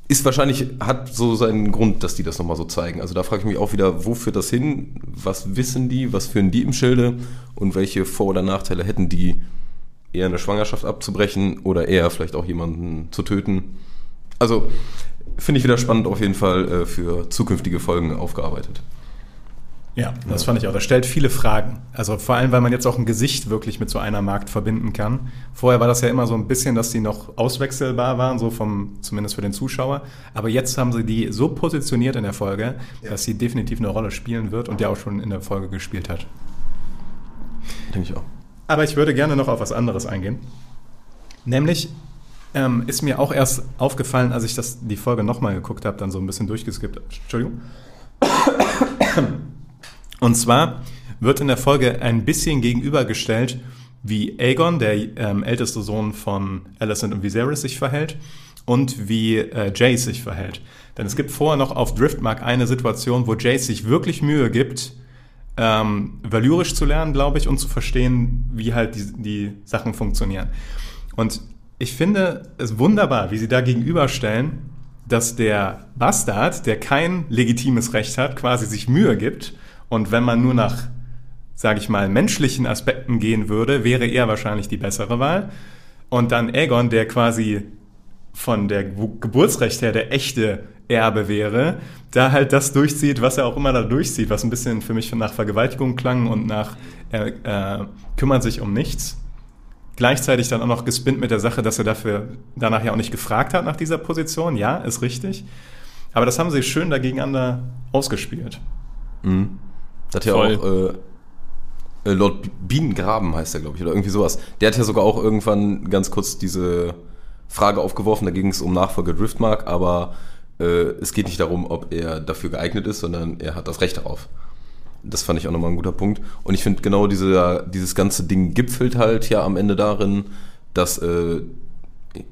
ist wahrscheinlich, hat so seinen Grund, dass die das nochmal so zeigen. Also da frage ich mich auch wieder, wo führt das hin? Was wissen die? Was führen die im Schilde? Und welche Vor- oder Nachteile hätten die, eher eine Schwangerschaft abzubrechen oder eher vielleicht auch jemanden zu töten? Also finde ich wieder spannend auf jeden Fall äh, für zukünftige Folgen aufgearbeitet. Ja, das fand ich auch. Das stellt viele Fragen. Also vor allem, weil man jetzt auch ein Gesicht wirklich mit so einer Markt verbinden kann. Vorher war das ja immer so ein bisschen, dass die noch auswechselbar waren, so vom, zumindest für den Zuschauer. Aber jetzt haben sie die so positioniert in der Folge, dass sie definitiv eine Rolle spielen wird und ja auch schon in der Folge gespielt hat. Denke ich auch. Aber ich würde gerne noch auf was anderes eingehen. Nämlich ähm, ist mir auch erst aufgefallen, als ich das, die Folge nochmal geguckt habe, dann so ein bisschen durchgeskippt. Entschuldigung. Und zwar wird in der Folge ein bisschen gegenübergestellt, wie Aegon, der ähm, älteste Sohn von Alicent und Viserys, sich verhält und wie äh, Jace sich verhält. Denn es gibt vorher noch auf Driftmark eine Situation, wo Jace sich wirklich Mühe gibt, ähm, valyrisch zu lernen, glaube ich, und zu verstehen, wie halt die, die Sachen funktionieren. Und ich finde es wunderbar, wie sie da gegenüberstellen, dass der Bastard, der kein legitimes Recht hat, quasi sich Mühe gibt. Und wenn man nur nach, sage ich mal, menschlichen Aspekten gehen würde, wäre er wahrscheinlich die bessere Wahl. Und dann Aegon, der quasi von der Ge- Geburtsrecht her der echte Erbe wäre, da halt das durchzieht, was er auch immer da durchzieht, was ein bisschen für mich nach Vergewaltigung klang und nach er äh, kümmert sich um nichts. Gleichzeitig dann auch noch gespinnt mit der Sache, dass er dafür danach ja auch nicht gefragt hat nach dieser Position. Ja, ist richtig. Aber das haben sie schön dagegeneinander ausgespielt. Mhm. Das hat ja Voll. auch äh, äh, Lord Bienengraben heißt er, glaube ich, oder irgendwie sowas. Der hat ja sogar auch irgendwann ganz kurz diese Frage aufgeworfen, da ging es um Nachfolger Driftmark, aber äh, es geht nicht darum, ob er dafür geeignet ist, sondern er hat das Recht darauf. Das fand ich auch nochmal ein guter Punkt. Und ich finde genau diese, dieses ganze Ding gipfelt halt ja am Ende darin, dass, äh,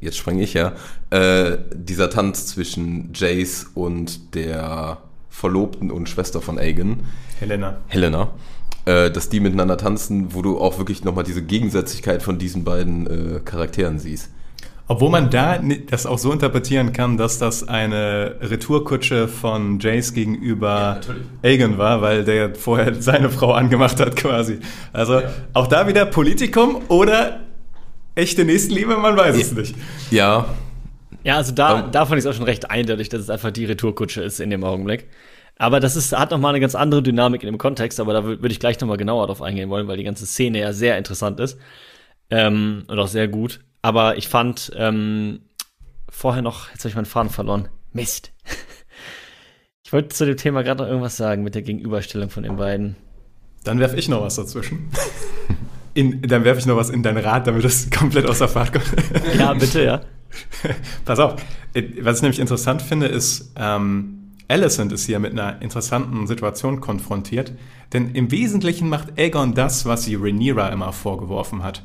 jetzt spreng ich ja, äh, dieser Tanz zwischen Jace und der Verlobten und Schwester von Aegon, Helena. Helena, äh, dass die miteinander tanzen, wo du auch wirklich nochmal diese Gegensätzlichkeit von diesen beiden äh, Charakteren siehst. Obwohl man da das auch so interpretieren kann, dass das eine Retourkutsche von Jace gegenüber natürlich. Aegon war, weil der vorher seine Frau angemacht hat quasi. Also auch da wieder Politikum oder echte Nächstenliebe, man weiß es nicht. Ja, Ja, also da, Ähm. da fand ich es auch schon recht eindeutig, dass es einfach die Retourkutsche ist in dem Augenblick. Aber das ist, hat nochmal eine ganz andere Dynamik in dem Kontext, aber da würde ich gleich nochmal genauer drauf eingehen wollen, weil die ganze Szene ja sehr interessant ist. Ähm, und auch sehr gut. Aber ich fand ähm, vorher noch, jetzt habe ich meinen Faden verloren. Mist. Ich wollte zu dem Thema gerade noch irgendwas sagen mit der Gegenüberstellung von den beiden. Dann werfe ich noch was dazwischen. In, dann werfe ich noch was in dein Rad, damit das komplett aus der Fahrt kommt. Ja, bitte, ja. Pass auf. Was ich nämlich interessant finde, ist, ähm, Alicent ist hier mit einer interessanten Situation konfrontiert, denn im Wesentlichen macht Aegon das, was sie Rhaenyra immer vorgeworfen hat.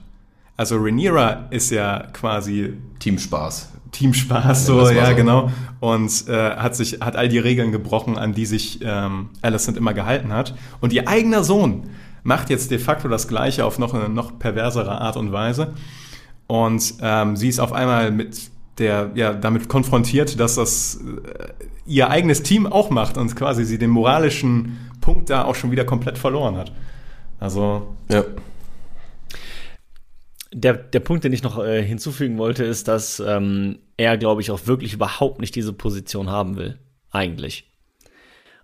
Also Rhaenyra ist ja quasi Teamspaß. Teamspaß, so, ja, ja so. genau. Und äh, hat sich, hat all die Regeln gebrochen, an die sich ähm, Alicent immer gehalten hat. Und ihr eigener Sohn macht jetzt de facto das Gleiche auf noch eine noch perversere Art und Weise. Und ähm, sie ist auf einmal mit der ja damit konfrontiert, dass das äh, ihr eigenes Team auch macht und quasi sie den moralischen Punkt da auch schon wieder komplett verloren hat. Also ja. Der, der Punkt, den ich noch äh, hinzufügen wollte, ist, dass ähm, er, glaube ich, auch wirklich überhaupt nicht diese Position haben will. Eigentlich.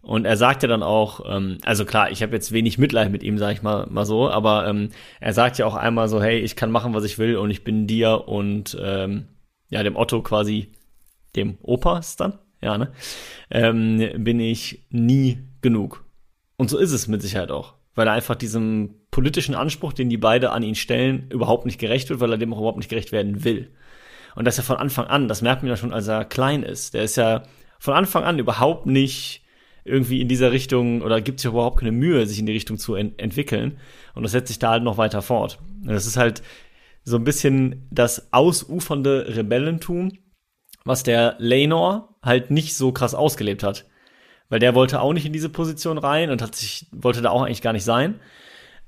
Und er sagt ja dann auch, ähm, also klar, ich habe jetzt wenig Mitleid mit ihm, sage ich mal, mal so, aber ähm, er sagt ja auch einmal so, hey, ich kann machen, was ich will und ich bin dir und ähm, ja, dem Otto quasi, dem Opa ist dann, ja, ne, ähm, bin ich nie genug. Und so ist es mit Sicherheit auch, weil er einfach diesem politischen Anspruch, den die beide an ihn stellen, überhaupt nicht gerecht wird, weil er dem auch überhaupt nicht gerecht werden will. Und das ja von Anfang an, das merkt man ja schon, als er klein ist. Der ist ja von Anfang an überhaupt nicht irgendwie in dieser Richtung oder gibt sich überhaupt keine Mühe, sich in die Richtung zu ent entwickeln. Und das setzt sich da halt noch weiter fort. Das ist halt so ein bisschen das ausufernde Rebellentum, was der Lenor halt nicht so krass ausgelebt hat. Weil der wollte auch nicht in diese Position rein und hat sich, wollte da auch eigentlich gar nicht sein.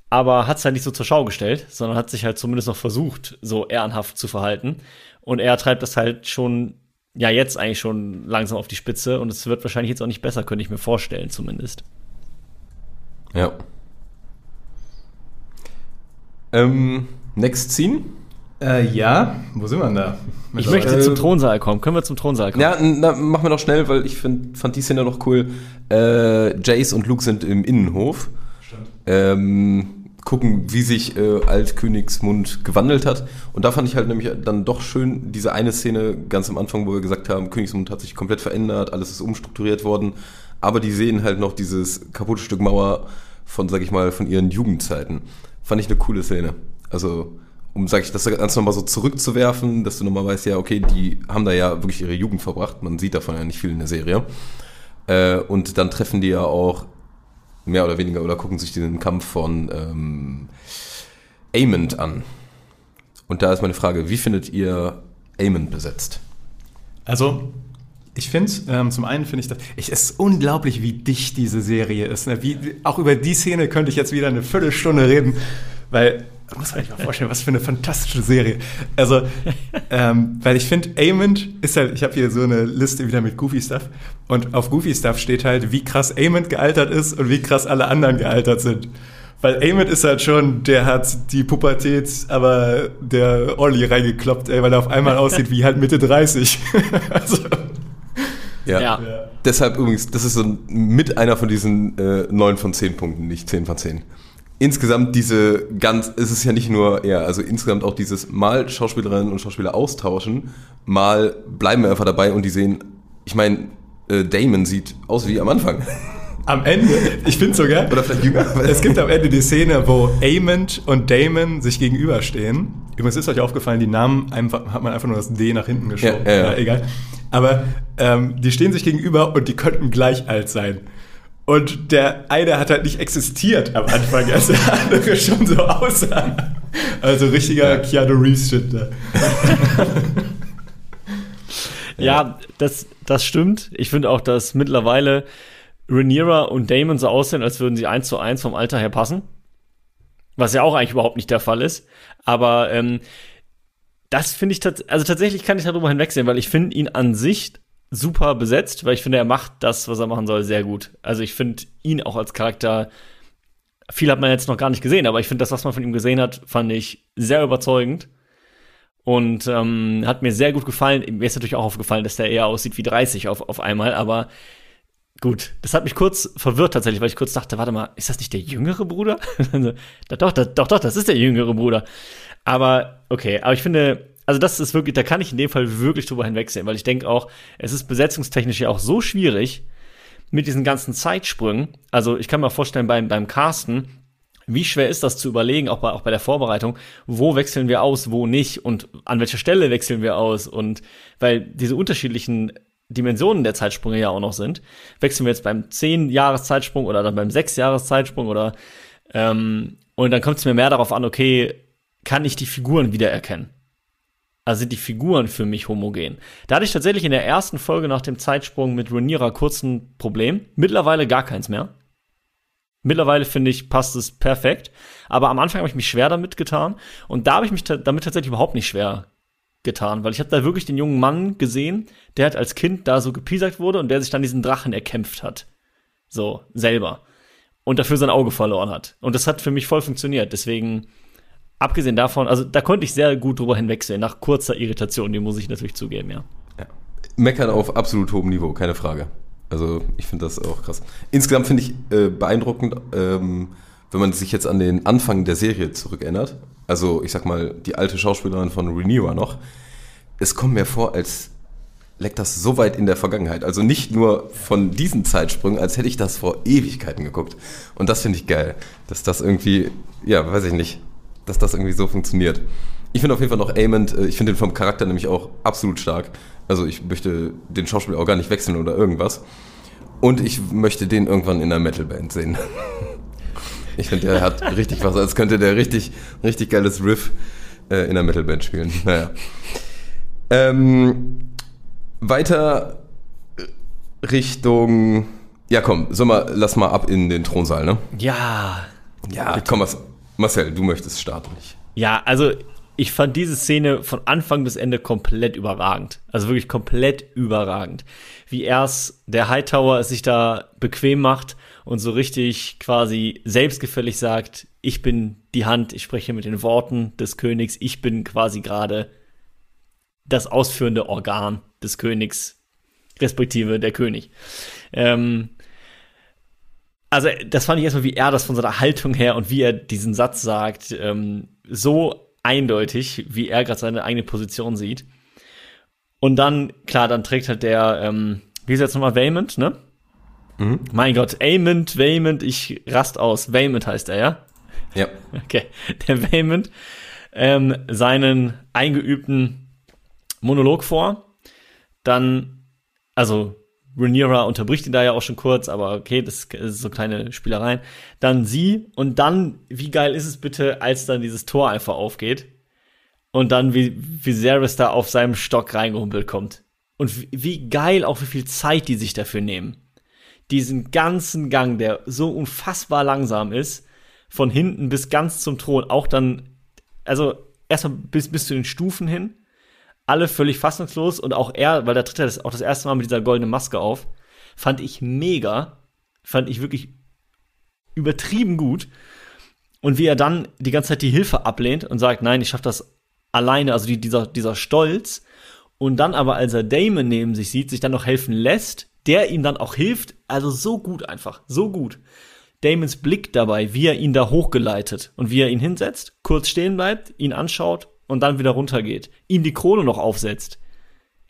Aber hat es halt nicht so zur Schau gestellt, sondern hat sich halt zumindest noch versucht, so ehrenhaft zu verhalten. Und er treibt das halt schon, ja, jetzt eigentlich schon langsam auf die Spitze und es wird wahrscheinlich jetzt auch nicht besser, könnte ich mir vorstellen, zumindest. Ja. Ähm, Next Scene? Äh, ja, wo sind wir denn da? Ich möchte äh, zum Thronsaal kommen. Können wir zum Thronsaal kommen? Ja, na, machen wir noch schnell, weil ich find, fand die Szene noch cool. Äh, Jace und Luke sind im Innenhof. Stimmt. Ähm, gucken, wie sich äh, Altkönigsmund gewandelt hat. Und da fand ich halt nämlich dann doch schön diese eine Szene ganz am Anfang, wo wir gesagt haben, Königsmund hat sich komplett verändert, alles ist umstrukturiert worden. Aber die sehen halt noch dieses kaputte Stück Mauer von, sag ich mal, von ihren Jugendzeiten. Fand ich eine coole Szene. Also, um, sag ich, das Ganze nochmal so zurückzuwerfen, dass du nochmal weißt, ja, okay, die haben da ja wirklich ihre Jugend verbracht. Man sieht davon ja nicht viel in der Serie. Äh, und dann treffen die ja auch mehr oder weniger oder gucken sich den Kampf von ähm, Amond an. Und da ist meine Frage, wie findet ihr Amond besetzt? Also, ich finde, ähm, zum einen finde ich das, es ist unglaublich, wie dicht diese Serie ist. Ne? Wie, auch über die Szene könnte ich jetzt wieder eine Viertelstunde reden, weil muss man sich mal vorstellen, was für eine fantastische Serie. Also, ähm, weil ich finde, Amond ist halt, ich habe hier so eine Liste wieder mit Goofy Stuff und auf Goofy Stuff steht halt, wie krass Amond gealtert ist und wie krass alle anderen gealtert sind. Weil Amond ist halt schon, der hat die Pubertät, aber der Olli reingekloppt, ey, weil er auf einmal aussieht wie halt Mitte 30. also, ja. ja. Deshalb übrigens, das ist so mit einer von diesen äh, 9 von 10 Punkten, nicht 10 von 10 insgesamt diese ganz, es ist ja nicht nur, ja, also insgesamt auch dieses mal Schauspielerinnen und Schauspieler austauschen, mal bleiben wir einfach dabei und die sehen, ich meine, äh, Damon sieht aus wie am Anfang. Am Ende, ich finde sogar, oder vielleicht jünger. Es gibt am Ende die Szene, wo Amond und Damon sich gegenüberstehen. Übrigens ist euch aufgefallen, die Namen einfach, hat man einfach nur das D nach hinten geschoben. Ja, ja, ja. egal. Aber ähm, die stehen sich gegenüber und die könnten gleich alt sein. Und der eine hat halt nicht existiert am Anfang, als der andere schon so aussah. Also richtiger Keanu Reeves-Shit da. ja, das, das stimmt. Ich finde auch, dass mittlerweile Rhaenyra und Damon so aussehen, als würden sie eins zu eins vom Alter her passen. Was ja auch eigentlich überhaupt nicht der Fall ist. Aber ähm, das finde ich tatsächlich, also tatsächlich kann ich darüber hinwegsehen, weil ich finde ihn an sich super besetzt, weil ich finde, er macht das, was er machen soll, sehr gut. Also ich finde ihn auch als Charakter, viel hat man jetzt noch gar nicht gesehen, aber ich finde das, was man von ihm gesehen hat, fand ich sehr überzeugend. Und ähm, hat mir sehr gut gefallen. Mir ist natürlich auch aufgefallen, dass der eher aussieht wie 30 auf, auf einmal, aber gut, das hat mich kurz verwirrt tatsächlich, weil ich kurz dachte, warte mal, ist das nicht der jüngere Bruder? doch, doch, doch, doch, das ist der jüngere Bruder. Aber okay, aber ich finde, also das ist wirklich, da kann ich in dem Fall wirklich drüber hinwegsehen, weil ich denke auch, es ist besetzungstechnisch ja auch so schwierig mit diesen ganzen Zeitsprüngen. Also ich kann mir vorstellen, beim, beim Casten, wie schwer ist das zu überlegen, auch bei, auch bei der Vorbereitung, wo wechseln wir aus, wo nicht und an welcher Stelle wechseln wir aus und weil diese unterschiedlichen Dimensionen der Zeitsprünge ja auch noch sind. Wechseln wir jetzt beim 10-Jahres-Zeitsprung oder dann beim 6-Jahres-Zeitsprung oder ähm, und dann kommt es mir mehr darauf an, okay, kann ich die Figuren wiedererkennen? Also sind die Figuren für mich homogen. Da hatte ich tatsächlich in der ersten Folge nach dem Zeitsprung mit Rhaenyra kurz ein Problem. Mittlerweile gar keins mehr. Mittlerweile finde ich, passt es perfekt. Aber am Anfang habe ich mich schwer damit getan. Und da habe ich mich damit tatsächlich überhaupt nicht schwer getan, weil ich habe da wirklich den jungen Mann gesehen, der halt als Kind da so gepiesackt wurde und der sich dann diesen Drachen erkämpft hat. So, selber. Und dafür sein Auge verloren hat. Und das hat für mich voll funktioniert. Deswegen, abgesehen davon, also da konnte ich sehr gut drüber hinwegsehen, nach kurzer Irritation, die muss ich natürlich zugeben, ja. ja. Meckern auf absolut hohem Niveau, keine Frage. Also ich finde das auch krass. Insgesamt finde ich äh, beeindruckend, ähm, wenn man sich jetzt an den Anfang der Serie zurückerinnert. Also ich sag mal, die alte Schauspielerin von Rhaenyra noch. Es kommt mir vor, als leckt das so weit in der Vergangenheit. Also nicht nur von diesen Zeitsprüngen, als hätte ich das vor Ewigkeiten geguckt. Und das finde ich geil, dass das irgendwie, ja, weiß ich nicht, dass das irgendwie so funktioniert. Ich finde auf jeden Fall noch Amond, äh, ich finde den vom Charakter nämlich auch absolut stark. Also ich möchte den Schauspieler auch gar nicht wechseln oder irgendwas. Und ich möchte den irgendwann in einer Metalband sehen. Ich finde, der hat richtig was, als könnte der richtig, richtig geiles Riff äh, in einer Metalband spielen. Naja. Ähm, weiter Richtung. Ja, komm, sag mal, lass mal ab in den Thronsaal, ne? Ja. Ja, komm, Marcel, du möchtest starten. Ja, also ich fand diese Szene von Anfang bis Ende komplett überragend. Also wirklich komplett überragend. Wie erst der Hightower es sich da bequem macht und so richtig quasi selbstgefällig sagt, ich bin die Hand, ich spreche mit den Worten des Königs, ich bin quasi gerade das ausführende Organ des Königs, respektive der König. Ähm, also das fand ich erstmal, wie er das von seiner Haltung her und wie er diesen Satz sagt, ähm, so eindeutig, wie er gerade seine eigene Position sieht. Und dann, klar, dann trägt halt der, ähm, wie ist jetzt nochmal, Vaymond, ne? Mhm. Mein Gott, Aymond, Vaymond, ich rast aus. Vaymond heißt er, ja? Ja. Okay, der Vaymond, ähm, seinen eingeübten Monolog vor. Dann, also Rhaenyra unterbricht ihn da ja auch schon kurz, aber okay, das ist so kleine Spielereien. Dann sie und dann, wie geil ist es bitte, als dann dieses Tor einfach aufgeht und dann wie Viserys da auf seinem Stock reingehumpelt kommt. Und wie, geil auch wie viel Zeit die sich dafür nehmen. Diesen ganzen Gang, der so unfassbar langsam ist, von hinten bis ganz zum Thron, auch dann, also erstmal bis, bis zu den Stufen hin, alle völlig fassungslos und auch er, weil da tritt er das auch das erste Mal mit dieser goldenen Maske auf, fand ich mega, fand ich wirklich übertrieben gut. Und wie er dann die ganze Zeit die Hilfe ablehnt und sagt, nein, ich schaff das alleine, also die, dieser, dieser Stolz. Und dann aber, als er Damon neben sich sieht, sich dann noch helfen lässt, der ihm dann auch hilft, also so gut einfach, so gut. Damons Blick dabei, wie er ihn da hochgeleitet und wie er ihn hinsetzt, kurz stehen bleibt, ihn anschaut und dann wieder runtergeht, ihm die Krone noch aufsetzt.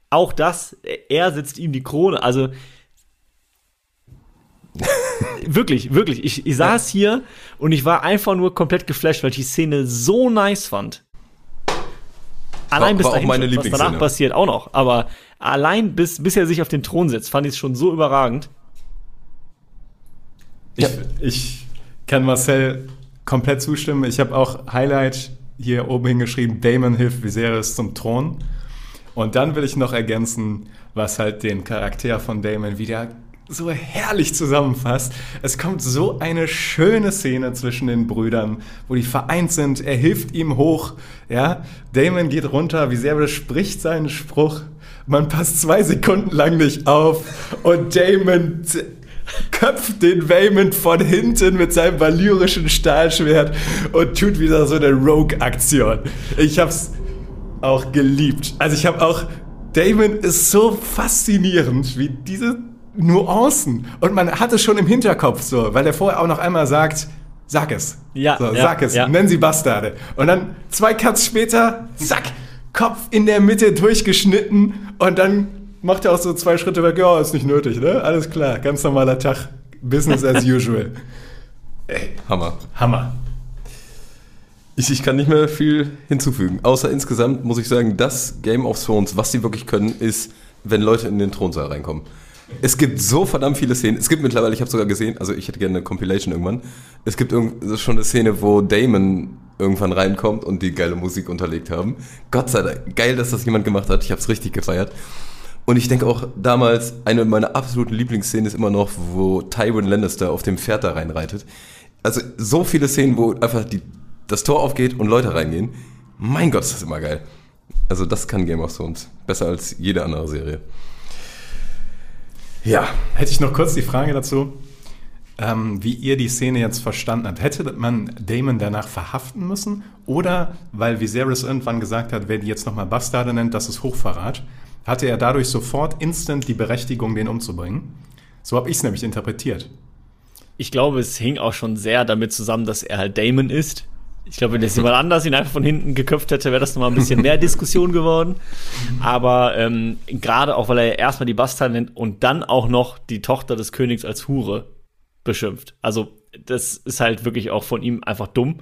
Auch das, er setzt ihm die Krone, also wirklich, wirklich. Ich, ich saß hier und ich war einfach nur komplett geflasht, weil ich die Szene so nice fand. Allein war, bis war dahin, auch meine was danach passiert, auch noch. Aber allein bis, bis er sich auf den Thron setzt, fand ich es schon so überragend. Ich, ich kann Marcel komplett zustimmen. Ich habe auch Highlight hier oben hingeschrieben, Damon hilft Viserys zum Thron. Und dann will ich noch ergänzen, was halt den Charakter von Damon wieder so herrlich zusammenfasst. Es kommt so eine schöne Szene zwischen den Brüdern, wo die vereint sind. Er hilft ihm hoch. Ja, Damon geht runter. Viserys spricht seinen Spruch. Man passt zwei Sekunden lang nicht auf und Damon köpft den Waymond von hinten mit seinem valyrischen Stahlschwert und tut wieder so eine Rogue-Aktion. Ich hab's auch geliebt. Also ich habe auch, Damon ist so faszinierend, wie diese Nuancen. Und man hat es schon im Hinterkopf so, weil er vorher auch noch einmal sagt, sag es. Ja, so, ja, sag es, ja. nennen sie Bastarde. Und dann zwei Cuts später, zack, Kopf in der Mitte durchgeschnitten und dann macht er auch so zwei Schritte weg. Ja, ist nicht nötig, ne? Alles klar, ganz normaler Tag. Business as usual. Hammer. Hammer. Ich, ich kann nicht mehr viel hinzufügen. Außer insgesamt muss ich sagen, das Game of Thrones, was sie wirklich können, ist, wenn Leute in den Thronsaal reinkommen. Es gibt so verdammt viele Szenen. Es gibt mittlerweile, ich habe sogar gesehen, also ich hätte gerne eine Compilation irgendwann. Es gibt schon eine Szene, wo Damon irgendwann reinkommt und die geile Musik unterlegt haben. Gott sei Dank, geil, dass das jemand gemacht hat. Ich habe es richtig gefeiert. Und ich denke auch damals, eine meiner absoluten Lieblingsszenen ist immer noch, wo Tywin Lannister auf dem Pferd da reinreitet. Also so viele Szenen, wo einfach die, das Tor aufgeht und Leute reingehen. Mein Gott, ist das immer geil. Also das kann Game of Thrones. Besser als jede andere Serie. Ja, Hätte ich noch kurz die Frage dazu, ähm, wie ihr die Szene jetzt verstanden habt. Hätte man Damon danach verhaften müssen? Oder, weil Viserys irgendwann gesagt hat, wer die jetzt nochmal Bastarde nennt, das ist Hochverrat, hatte er dadurch sofort instant die Berechtigung, den umzubringen? So habe ich es nämlich interpretiert. Ich glaube, es hing auch schon sehr damit zusammen, dass er halt Damon ist. Ich glaube, wenn jetzt jemand anders ihn einfach von hinten geköpft hätte, wäre das nochmal ein bisschen mehr Diskussion geworden. Aber ähm, gerade auch, weil er erstmal die Bastard nennt und dann auch noch die Tochter des Königs als Hure beschimpft. Also, das ist halt wirklich auch von ihm einfach dumm.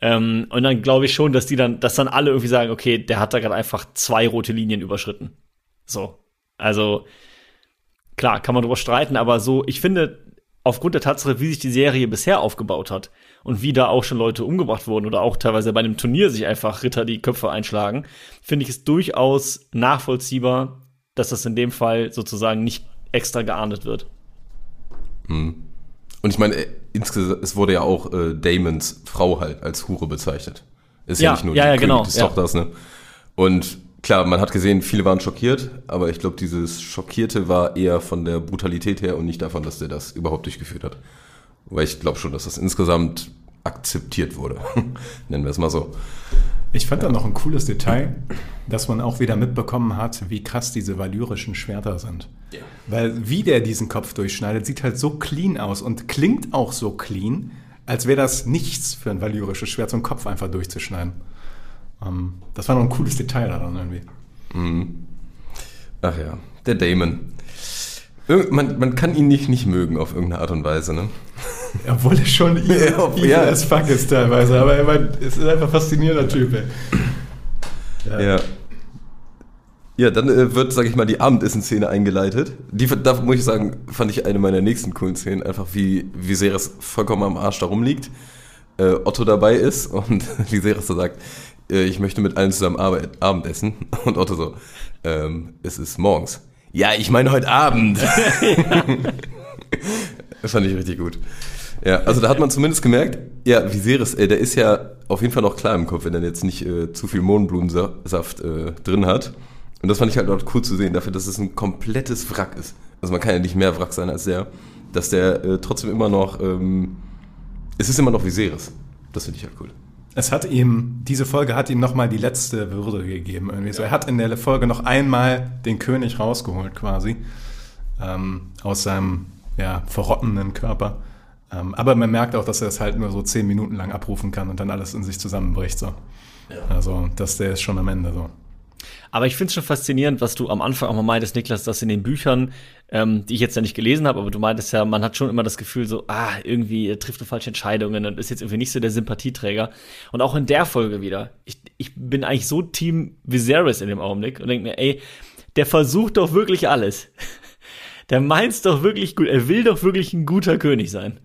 Ähm, und dann glaube ich schon, dass die dann, dass dann alle irgendwie sagen, okay, der hat da gerade einfach zwei rote Linien überschritten. So. Also, klar, kann man drüber streiten, aber so, ich finde, aufgrund der Tatsache, wie sich die Serie bisher aufgebaut hat und wie da auch schon Leute umgebracht wurden oder auch teilweise bei einem Turnier sich einfach Ritter die Köpfe einschlagen, finde ich es durchaus nachvollziehbar, dass das in dem Fall sozusagen nicht extra geahndet wird. Und ich meine, äh, insgesamt, es wurde ja auch äh, Damons Frau halt als Hure bezeichnet. Ist ja, Ja, nicht nur ja, die ja, genau, des ja. Tochters, ne? Und klar, man hat gesehen, viele waren schockiert, aber ich glaube, dieses Schockierte war eher von der Brutalität her und nicht davon, dass der das überhaupt durchgeführt hat. Weil ich glaube schon, dass das insgesamt akzeptiert wurde. Nennen wir es mal so. Ich fand dann noch ein cooles Detail, dass man auch wieder mitbekommen hat, wie krass diese valyrischen Schwerter sind. Weil wie der diesen Kopf durchschneidet, sieht halt so clean aus und klingt auch so clean, als wäre das nichts für ein valyrisches Schwert, so einen Kopf einfach durchzuschneiden. Ähm, das war noch ein cooles Detail daran irgendwie. Ach ja, der Damon. Man, man kann ihn nicht, nicht mögen auf irgendeine Art und Weise, ne? Obwohl er schon evil, Ja, evil ja. as fuck ist teilweise, aber er ist einfach ein faszinierender Typ. Ey. Ja. Ja, dann äh, wird, sag ich mal, die Abendessenszene eingeleitet. Die, da muss ich sagen, fand ich eine meiner nächsten coolen Szenen. Einfach wie Viserys vollkommen am Arsch da rumliegt, äh, Otto dabei ist und Viserys so sagt, äh, ich möchte mit allen zusammen Arbeit, Abendessen. Und Otto so, ähm, es ist morgens. Ja, ich meine heute Abend. das fand ich richtig gut. Ja, also da hat man zumindest gemerkt, ja, Viserys, äh, der ist ja auf jeden Fall noch klar im Kopf, wenn er jetzt nicht äh, zu viel Mohnblumensaft äh, drin hat. Und das fand ich halt auch cool zu sehen, dafür, dass es ein komplettes Wrack ist. Also man kann ja nicht mehr Wrack sein als der, dass der äh, trotzdem immer noch, ähm, es ist immer noch Viserys. Das finde ich halt cool. Es hat ihm, diese Folge hat ihm nochmal die letzte Würde gegeben. Irgendwie so. Er hat in der Folge noch einmal den König rausgeholt, quasi, ähm, aus seinem ja, verrottenden Körper. Ähm, aber man merkt auch, dass er es halt nur so zehn Minuten lang abrufen kann und dann alles in sich zusammenbricht. So. Also, dass der ist schon am Ende so. Aber ich finde es schon faszinierend, was du am Anfang auch mal meintest, Niklas, dass in den Büchern, ähm, die ich jetzt ja nicht gelesen habe, aber du meintest ja, man hat schon immer das Gefühl so, ah, irgendwie trifft er falsche Entscheidungen und ist jetzt irgendwie nicht so der Sympathieträger. Und auch in der Folge wieder. Ich, ich bin eigentlich so Team Viserys in dem Augenblick und denke mir, ey, der versucht doch wirklich alles. Der meint's doch wirklich gut. Er will doch wirklich ein guter König sein.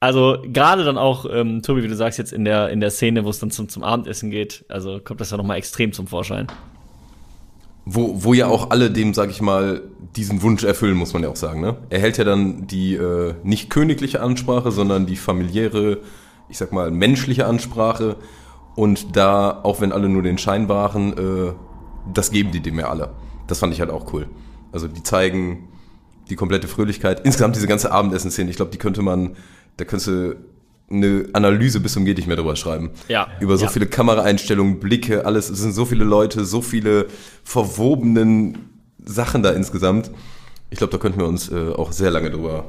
Also gerade dann auch, ähm, Tobi, wie du sagst, jetzt in der, in der Szene, wo es dann zum, zum Abendessen geht, also kommt das ja nochmal extrem zum Vorschein. Wo, wo ja auch alle dem, sag ich mal, diesen Wunsch erfüllen, muss man ja auch sagen. Ne? Er hält ja dann die äh, nicht königliche Ansprache, sondern die familiäre, ich sag mal, menschliche Ansprache. Und da, auch wenn alle nur den Schein wahren, äh, das geben die dem ja alle. Das fand ich halt auch cool. Also die zeigen die komplette Fröhlichkeit. Insgesamt diese ganze Abendessen-Szene, ich glaube, die könnte man, da könntest du eine Analyse bis zum geht nicht mehr drüber schreiben. Ja. Über so Ja. viele Kameraeinstellungen, Blicke, alles. Es sind so viele Leute, so viele verwobenen Sachen da insgesamt. Ich glaube, da könnten wir uns äh, auch sehr lange drüber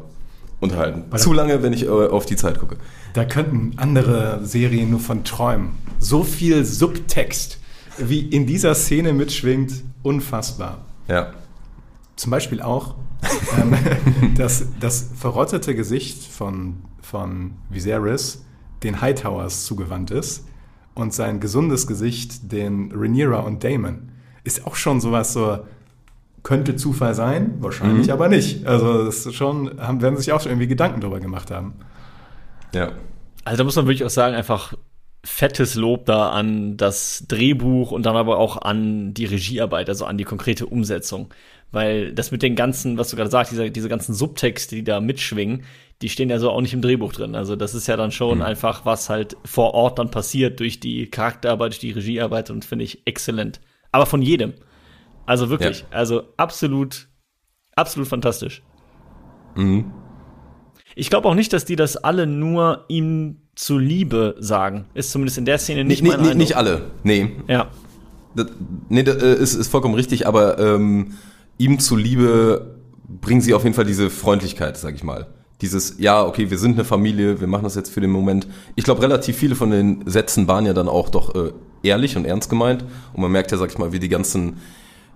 unterhalten. Weil Zu lange, wenn ich äh, auf die Zeit gucke. Da könnten andere Serien nur von träumen. So viel Subtext, wie in dieser Szene mitschwingt, unfassbar. Ja. Zum Beispiel auch ähm, das, das verrottete Gesicht von, von Viserys den Hightowers zugewandt ist und sein gesundes Gesicht den Rhaenyra und Damon ist auch schon sowas so könnte Zufall sein, wahrscheinlich mhm. aber nicht. Also das ist schon haben werden sich auch schon irgendwie Gedanken darüber gemacht haben. Ja. Also da muss man wirklich auch sagen, einfach fettes Lob da an das Drehbuch und dann aber auch an die Regiearbeit, also an die konkrete Umsetzung. Weil das mit den ganzen, was du gerade sagst, diese, diese ganzen Subtexte, die da mitschwingen, die stehen ja so auch nicht im Drehbuch drin. Also das ist ja dann schon mhm. einfach, was halt vor Ort dann passiert durch die Charakterarbeit, durch die Regiearbeit und finde ich exzellent. Aber von jedem. Also wirklich, ja. also absolut, absolut fantastisch. Mhm. Ich glaube auch nicht, dass die das alle nur ihm zuliebe sagen. Ist zumindest in der Szene nicht nee, mein nee, Nicht alle, nee. Ja. Das, nee, das äh, ist, ist vollkommen richtig, aber ähm, ihm zuliebe bringen sie auf jeden Fall diese Freundlichkeit, sag ich mal. Dieses, ja, okay, wir sind eine Familie, wir machen das jetzt für den Moment. Ich glaube, relativ viele von den Sätzen waren ja dann auch doch äh, ehrlich und ernst gemeint. Und man merkt ja, sag ich mal, wie die ganzen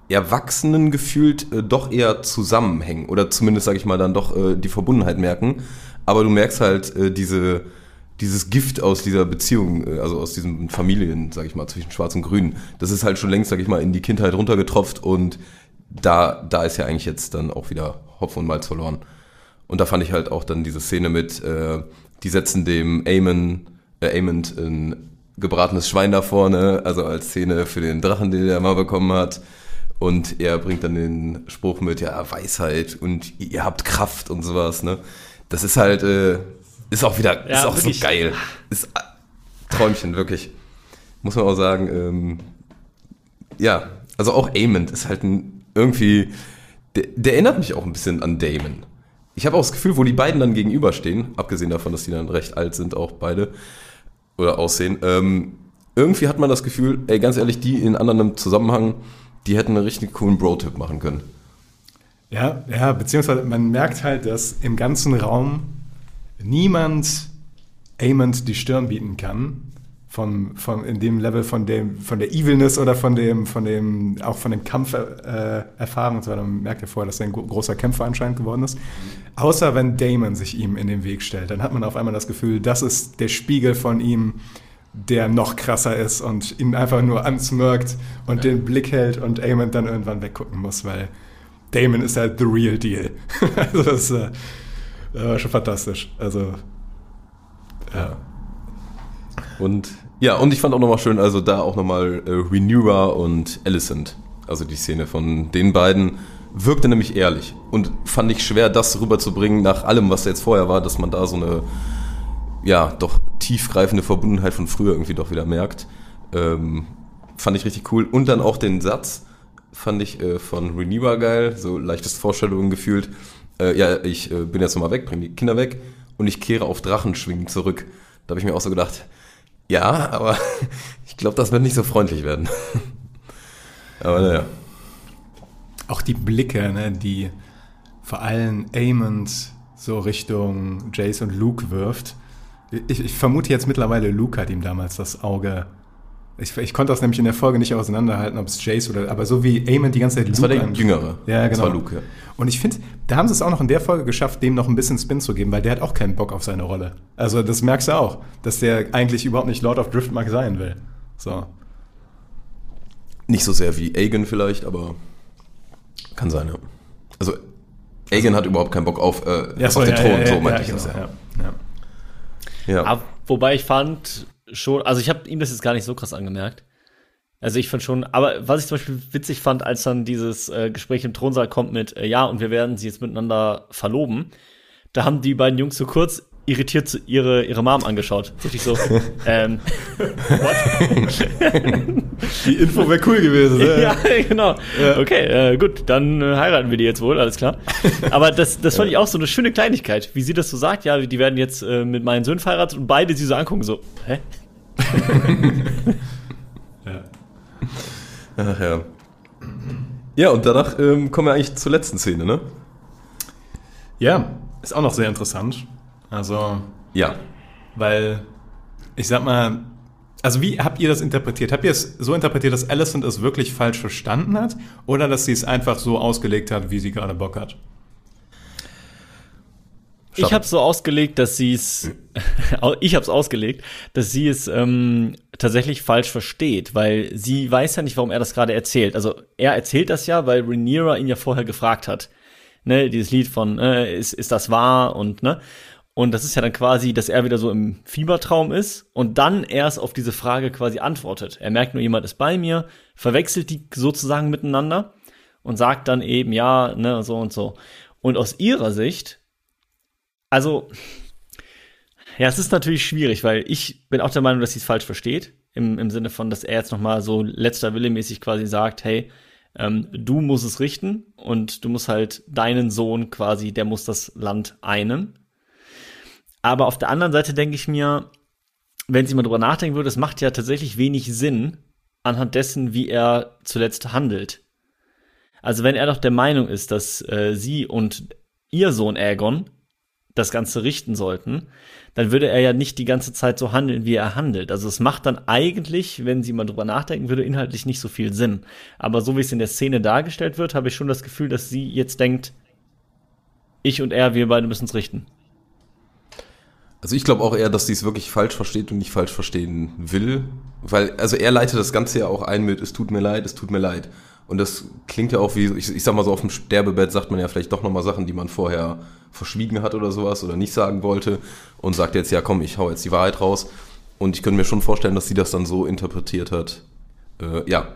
Erwachsenen gefühlt äh, doch eher zusammenhängen. Oder zumindest, sag ich mal, dann doch äh, die Verbundenheit merken. Aber du merkst halt äh, diese, dieses Gift aus dieser Beziehung, äh, also aus diesen Familien, sag ich mal, zwischen Schwarz und Grün. Das ist halt schon längst, sag ich mal, in die Kindheit runtergetropft und da, da ist ja eigentlich jetzt dann auch wieder Hopf und Malz verloren. Und da fand ich halt auch dann diese Szene mit, äh, die setzen dem Aemon, äh, Aemond ein gebratenes Schwein da vorne, also als Szene für den Drachen, den er mal bekommen hat. Und er bringt dann den Spruch mit, ja, Weisheit und ihr habt Kraft und sowas, ne? Das ist halt, äh, ist auch wieder, ja, ist auch wirklich. so geil. Ist äh, Träumchen, wirklich. Muss man auch sagen, ähm, ja, also auch Aemond ist halt ein irgendwie, der, der erinnert mich auch ein bisschen an Damon. Ich habe auch das Gefühl, wo die beiden dann gegenüberstehen, abgesehen davon, dass die dann recht alt sind, auch beide, oder aussehen, ähm, irgendwie hat man das Gefühl, ey, ganz ehrlich, die in anderen Zusammenhang, die hätten einen richtig coolen Bro-Tipp machen können. Ja, ja, beziehungsweise man merkt halt, dass im ganzen Raum niemand Amond die Stirn bieten kann vom, vom, in dem Level von dem, von der Evilness oder von dem, von dem, auch von dem Kampferfahrung äh, und so weiter. Man merkt ja vorher, dass er ein großer Kämpfer anscheinend geworden ist. Außer wenn Damon sich ihm in den Weg stellt, dann hat man auf einmal das Gefühl, das ist der Spiegel von ihm, der noch krasser ist und ihn einfach nur ansmirkt und ja. den Blick hält und Amon dann irgendwann weggucken muss, weil Damon ist halt the real deal. also das, äh, das war schon fantastisch. Also, ja. Und ja, und ich fand auch nochmal schön, also da auch nochmal äh, Renewer und Alicent, also die Szene von den beiden, wirkte nämlich ehrlich. Und fand ich schwer, das rüberzubringen nach allem, was jetzt vorher war, dass man da so eine, ja, doch tiefgreifende Verbundenheit von früher irgendwie doch wieder merkt. Ähm, fand ich richtig cool. Und dann auch den Satz, fand ich äh, von Renewer geil, so leichtes Vorstellungen gefühlt. Äh, ja, ich äh, bin jetzt nochmal weg, bring die Kinder weg und ich kehre auf Drachenschwingen zurück. Da habe ich mir auch so gedacht, ja, aber ich glaube, das wird nicht so freundlich werden. aber naja. Auch die Blicke, ne, die vor allem Amond so Richtung Jace und Luke wirft. Ich, ich, vermute jetzt mittlerweile, Luke hat ihm damals das Auge ich, ich, konnte das nämlich in der Folge nicht auseinanderhalten, ob es Jace oder. Aber so wie Eamon die ganze Zeit Luke. Das war der Jüngere. Ja, genau. Das war Luke, ja. Und ich finde, da haben sie es auch noch in der Folge geschafft, dem noch ein bisschen Spin zu geben, weil der hat auch keinen Bock auf seine Rolle. Also, das merkst du auch, dass der eigentlich überhaupt nicht Lord of Driftmark sein will. So. Nicht so sehr wie Aegon vielleicht, aber kann sein, ja. Also, Aegon also, hat überhaupt keinen Bock auf, äh, ja, auf den ja, Thron, ja, so meinte ich das. Ja, ja. ja. wobei ich fand, schon, also ich habe ihm das jetzt gar nicht so krass angemerkt. Also ich fand schon, aber was ich zum Beispiel witzig fand, als dann dieses äh, Gespräch im Thronsaal kommt mit, äh, ja, und wir werden sie jetzt miteinander verloben, da haben die beiden Jungs so kurz irritiert ihre, ihre Mom angeschaut. So ich so, ähm, what? Die Info wäre cool gewesen. Ne? Ja, genau. Ja. Okay, äh, gut, dann äh, heiraten wir die jetzt wohl, alles klar. Aber das, das fand ja. ich auch so eine schöne Kleinigkeit, wie sie das so sagt, ja, die werden jetzt äh, mit meinen Söhnen verheiratet und beide sie so angucken, so, hä? ja. Ach ja. Ja, und danach ähm, kommen wir eigentlich zur letzten Szene, ne? Ja, ist auch noch sehr interessant. Also. Ja. Weil, ich sag mal, also wie habt ihr das interpretiert? Habt ihr es so interpretiert, dass Alicent es wirklich falsch verstanden hat? Oder dass sie es einfach so ausgelegt hat, wie sie gerade Bock hat? Ich habe es so ausgelegt, dass sie es, ich habe es ausgelegt, dass sie es ähm, tatsächlich falsch versteht, weil sie weiß ja nicht, warum er das gerade erzählt. Also er erzählt das ja, weil Rhaenyra ihn ja vorher gefragt hat. Ne, dieses Lied von äh, ist, ist das wahr und ne und das ist ja dann quasi, dass er wieder so im Fiebertraum ist und dann erst auf diese Frage quasi antwortet. Er merkt nur, jemand ist bei mir, verwechselt die sozusagen miteinander und sagt dann eben, ja, ne, so und so. Und aus ihrer Sicht also, ja, es ist natürlich schwierig, weil ich bin auch der Meinung, dass sie es falsch versteht. Im, Im Sinne von, dass er jetzt nochmal so letzter Wille mäßig quasi sagt, hey, ähm, du musst es richten und du musst halt deinen Sohn quasi, der muss das Land einen. Aber auf der anderen Seite denke ich mir, wenn sie mal drüber nachdenken würde, es macht ja tatsächlich wenig Sinn anhand dessen, wie er zuletzt handelt. Also wenn er doch der Meinung ist, dass äh, sie und ihr Sohn Aegon das Ganze richten sollten, dann würde er ja nicht die ganze Zeit so handeln, wie er handelt. Also es macht dann eigentlich, wenn sie mal drüber nachdenken würde, inhaltlich nicht so viel Sinn. Aber so wie es in der Szene dargestellt wird, habe ich schon das Gefühl, dass sie jetzt denkt, ich und er, wir beide müssen es richten. Also ich glaube auch eher, dass sie es wirklich falsch versteht und nicht falsch verstehen will. Weil, also er leitet das Ganze ja auch ein mit, es tut mir leid, es tut mir leid. Und das klingt ja auch wie, ich, ich sag mal so, auf dem Sterbebett sagt man ja vielleicht doch nochmal Sachen, die man vorher verschwiegen hat oder sowas oder nicht sagen wollte und sagt jetzt, ja komm, ich hau jetzt die Wahrheit raus. Und ich könnte mir schon vorstellen, dass sie das dann so interpretiert hat. Äh, ja,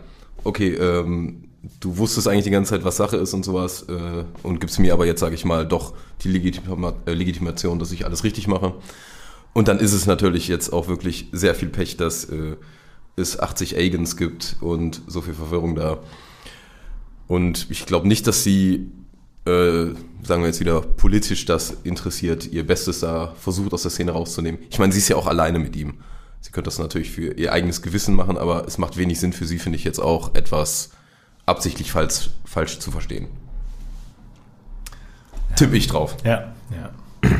okay, ähm, du wusstest eigentlich die ganze Zeit, was Sache ist und sowas äh, und gibst mir aber jetzt, sage ich mal, doch die Legitima äh, Legitimation, dass ich alles richtig mache. Und dann ist es natürlich jetzt auch wirklich sehr viel Pech, dass äh, es 80 Agents gibt und so viel Verwirrung da. Und ich glaube nicht, dass sie, äh, sagen wir jetzt wieder, politisch das interessiert, ihr Bestes da versucht, aus der Szene rauszunehmen. Ich meine, sie ist ja auch alleine mit ihm. Sie könnte das natürlich für ihr eigenes Gewissen machen, aber es macht wenig Sinn für sie, finde ich jetzt auch etwas absichtlich falsch, falsch zu verstehen. Ja. Tipp ich drauf. Ja, ja.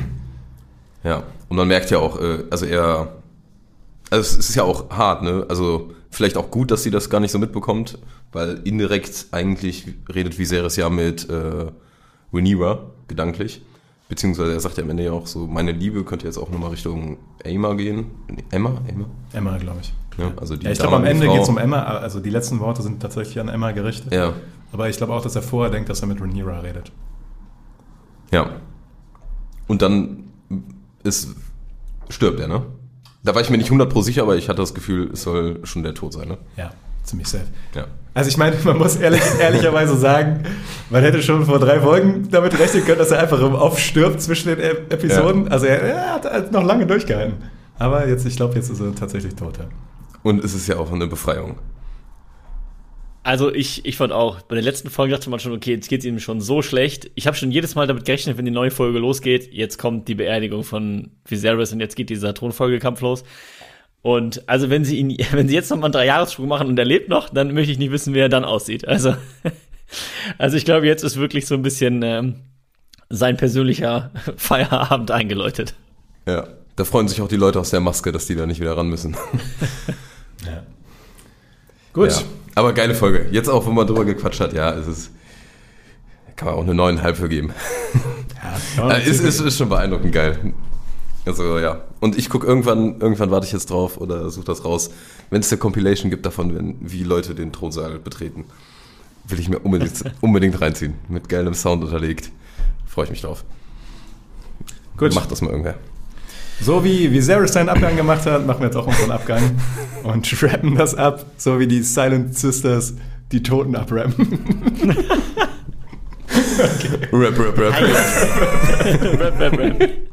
Ja, und man merkt ja auch, äh, also er, also es ist ja auch hart, ne? Also vielleicht auch gut, dass sie das gar nicht so mitbekommt, weil indirekt eigentlich redet Viserys ja mit äh, Rhaenyra, gedanklich. Beziehungsweise er sagt ja am Ende ja auch so, meine Liebe könnte jetzt auch nochmal Richtung Emma gehen. Emma? Emma? Emma, glaube ich. Ja, also die ja, ich glaube, am Ende geht es um Emma, also die letzten Worte sind tatsächlich an Emma gerichtet. Ja. Aber ich glaube auch, dass er vorher denkt, dass er mit Rhaenyra redet. Ja. Und dann ist, stirbt er, ne? Da war ich mir nicht 100 pro sicher, aber ich hatte das Gefühl, es soll schon der Tod sein, ne? Ja ziemlich safe. Ja. Also ich meine, man muss ehrlich, ehrlicherweise sagen, man hätte schon vor drei Folgen damit rechnen können, dass er einfach im Off stirbt zwischen den Episoden. Ja. Also er, er, hat halt noch lange durchgehalten. Aber jetzt, ich glaube, jetzt ist er tatsächlich tot. Ja. Und es ist ja auch eine Befreiung. Also ich, ich fand auch, bei der letzten Folge dachte man schon, okay, jetzt geht es ihm schon so schlecht. Ich habe schon jedes Mal damit gerechnet, wenn die neue Folge losgeht, jetzt kommt die Beerdigung von Viserys und jetzt geht dieser Thronfolgekampf los. Und also wenn sie ihn, wenn sie jetzt noch mal einen Dreijahresspruch machen und er lebt noch, dann möchte ich nicht wissen, wie er dann aussieht. Also, also ich glaube, jetzt ist wirklich so ein bisschen ähm, sein persönlicher Feierabend eingeläutet. Ja, da freuen sich auch die Leute aus der Maske, dass die da nicht wieder ran müssen. ja. Gut. Ja, aber geile Folge. Jetzt auch, wo man drüber gequatscht hat, ja, es ist, kann man auch eine neuneinhalb für geben. Ja, ist, ist, ist schon beeindruckend geil. Also ja. Und ich gucke irgendwann, irgendwann warte ich jetzt drauf oder suche das raus, wenn es eine Compilation gibt davon, wenn, wie Leute den Thronsaal betreten. Will ich mir unbedingt, unbedingt reinziehen. Mit geilem Sound unterlegt. Freue ich mich drauf. Gut. Macht das mal irgendwer. So wie Viserys seinen Abgang gemacht hat, machen wir jetzt auch unseren Abgang und rappen das ab, so wie die Silent Sisters die Toten abrappen. okay. Rap, rap, rap. rap, rap, rap.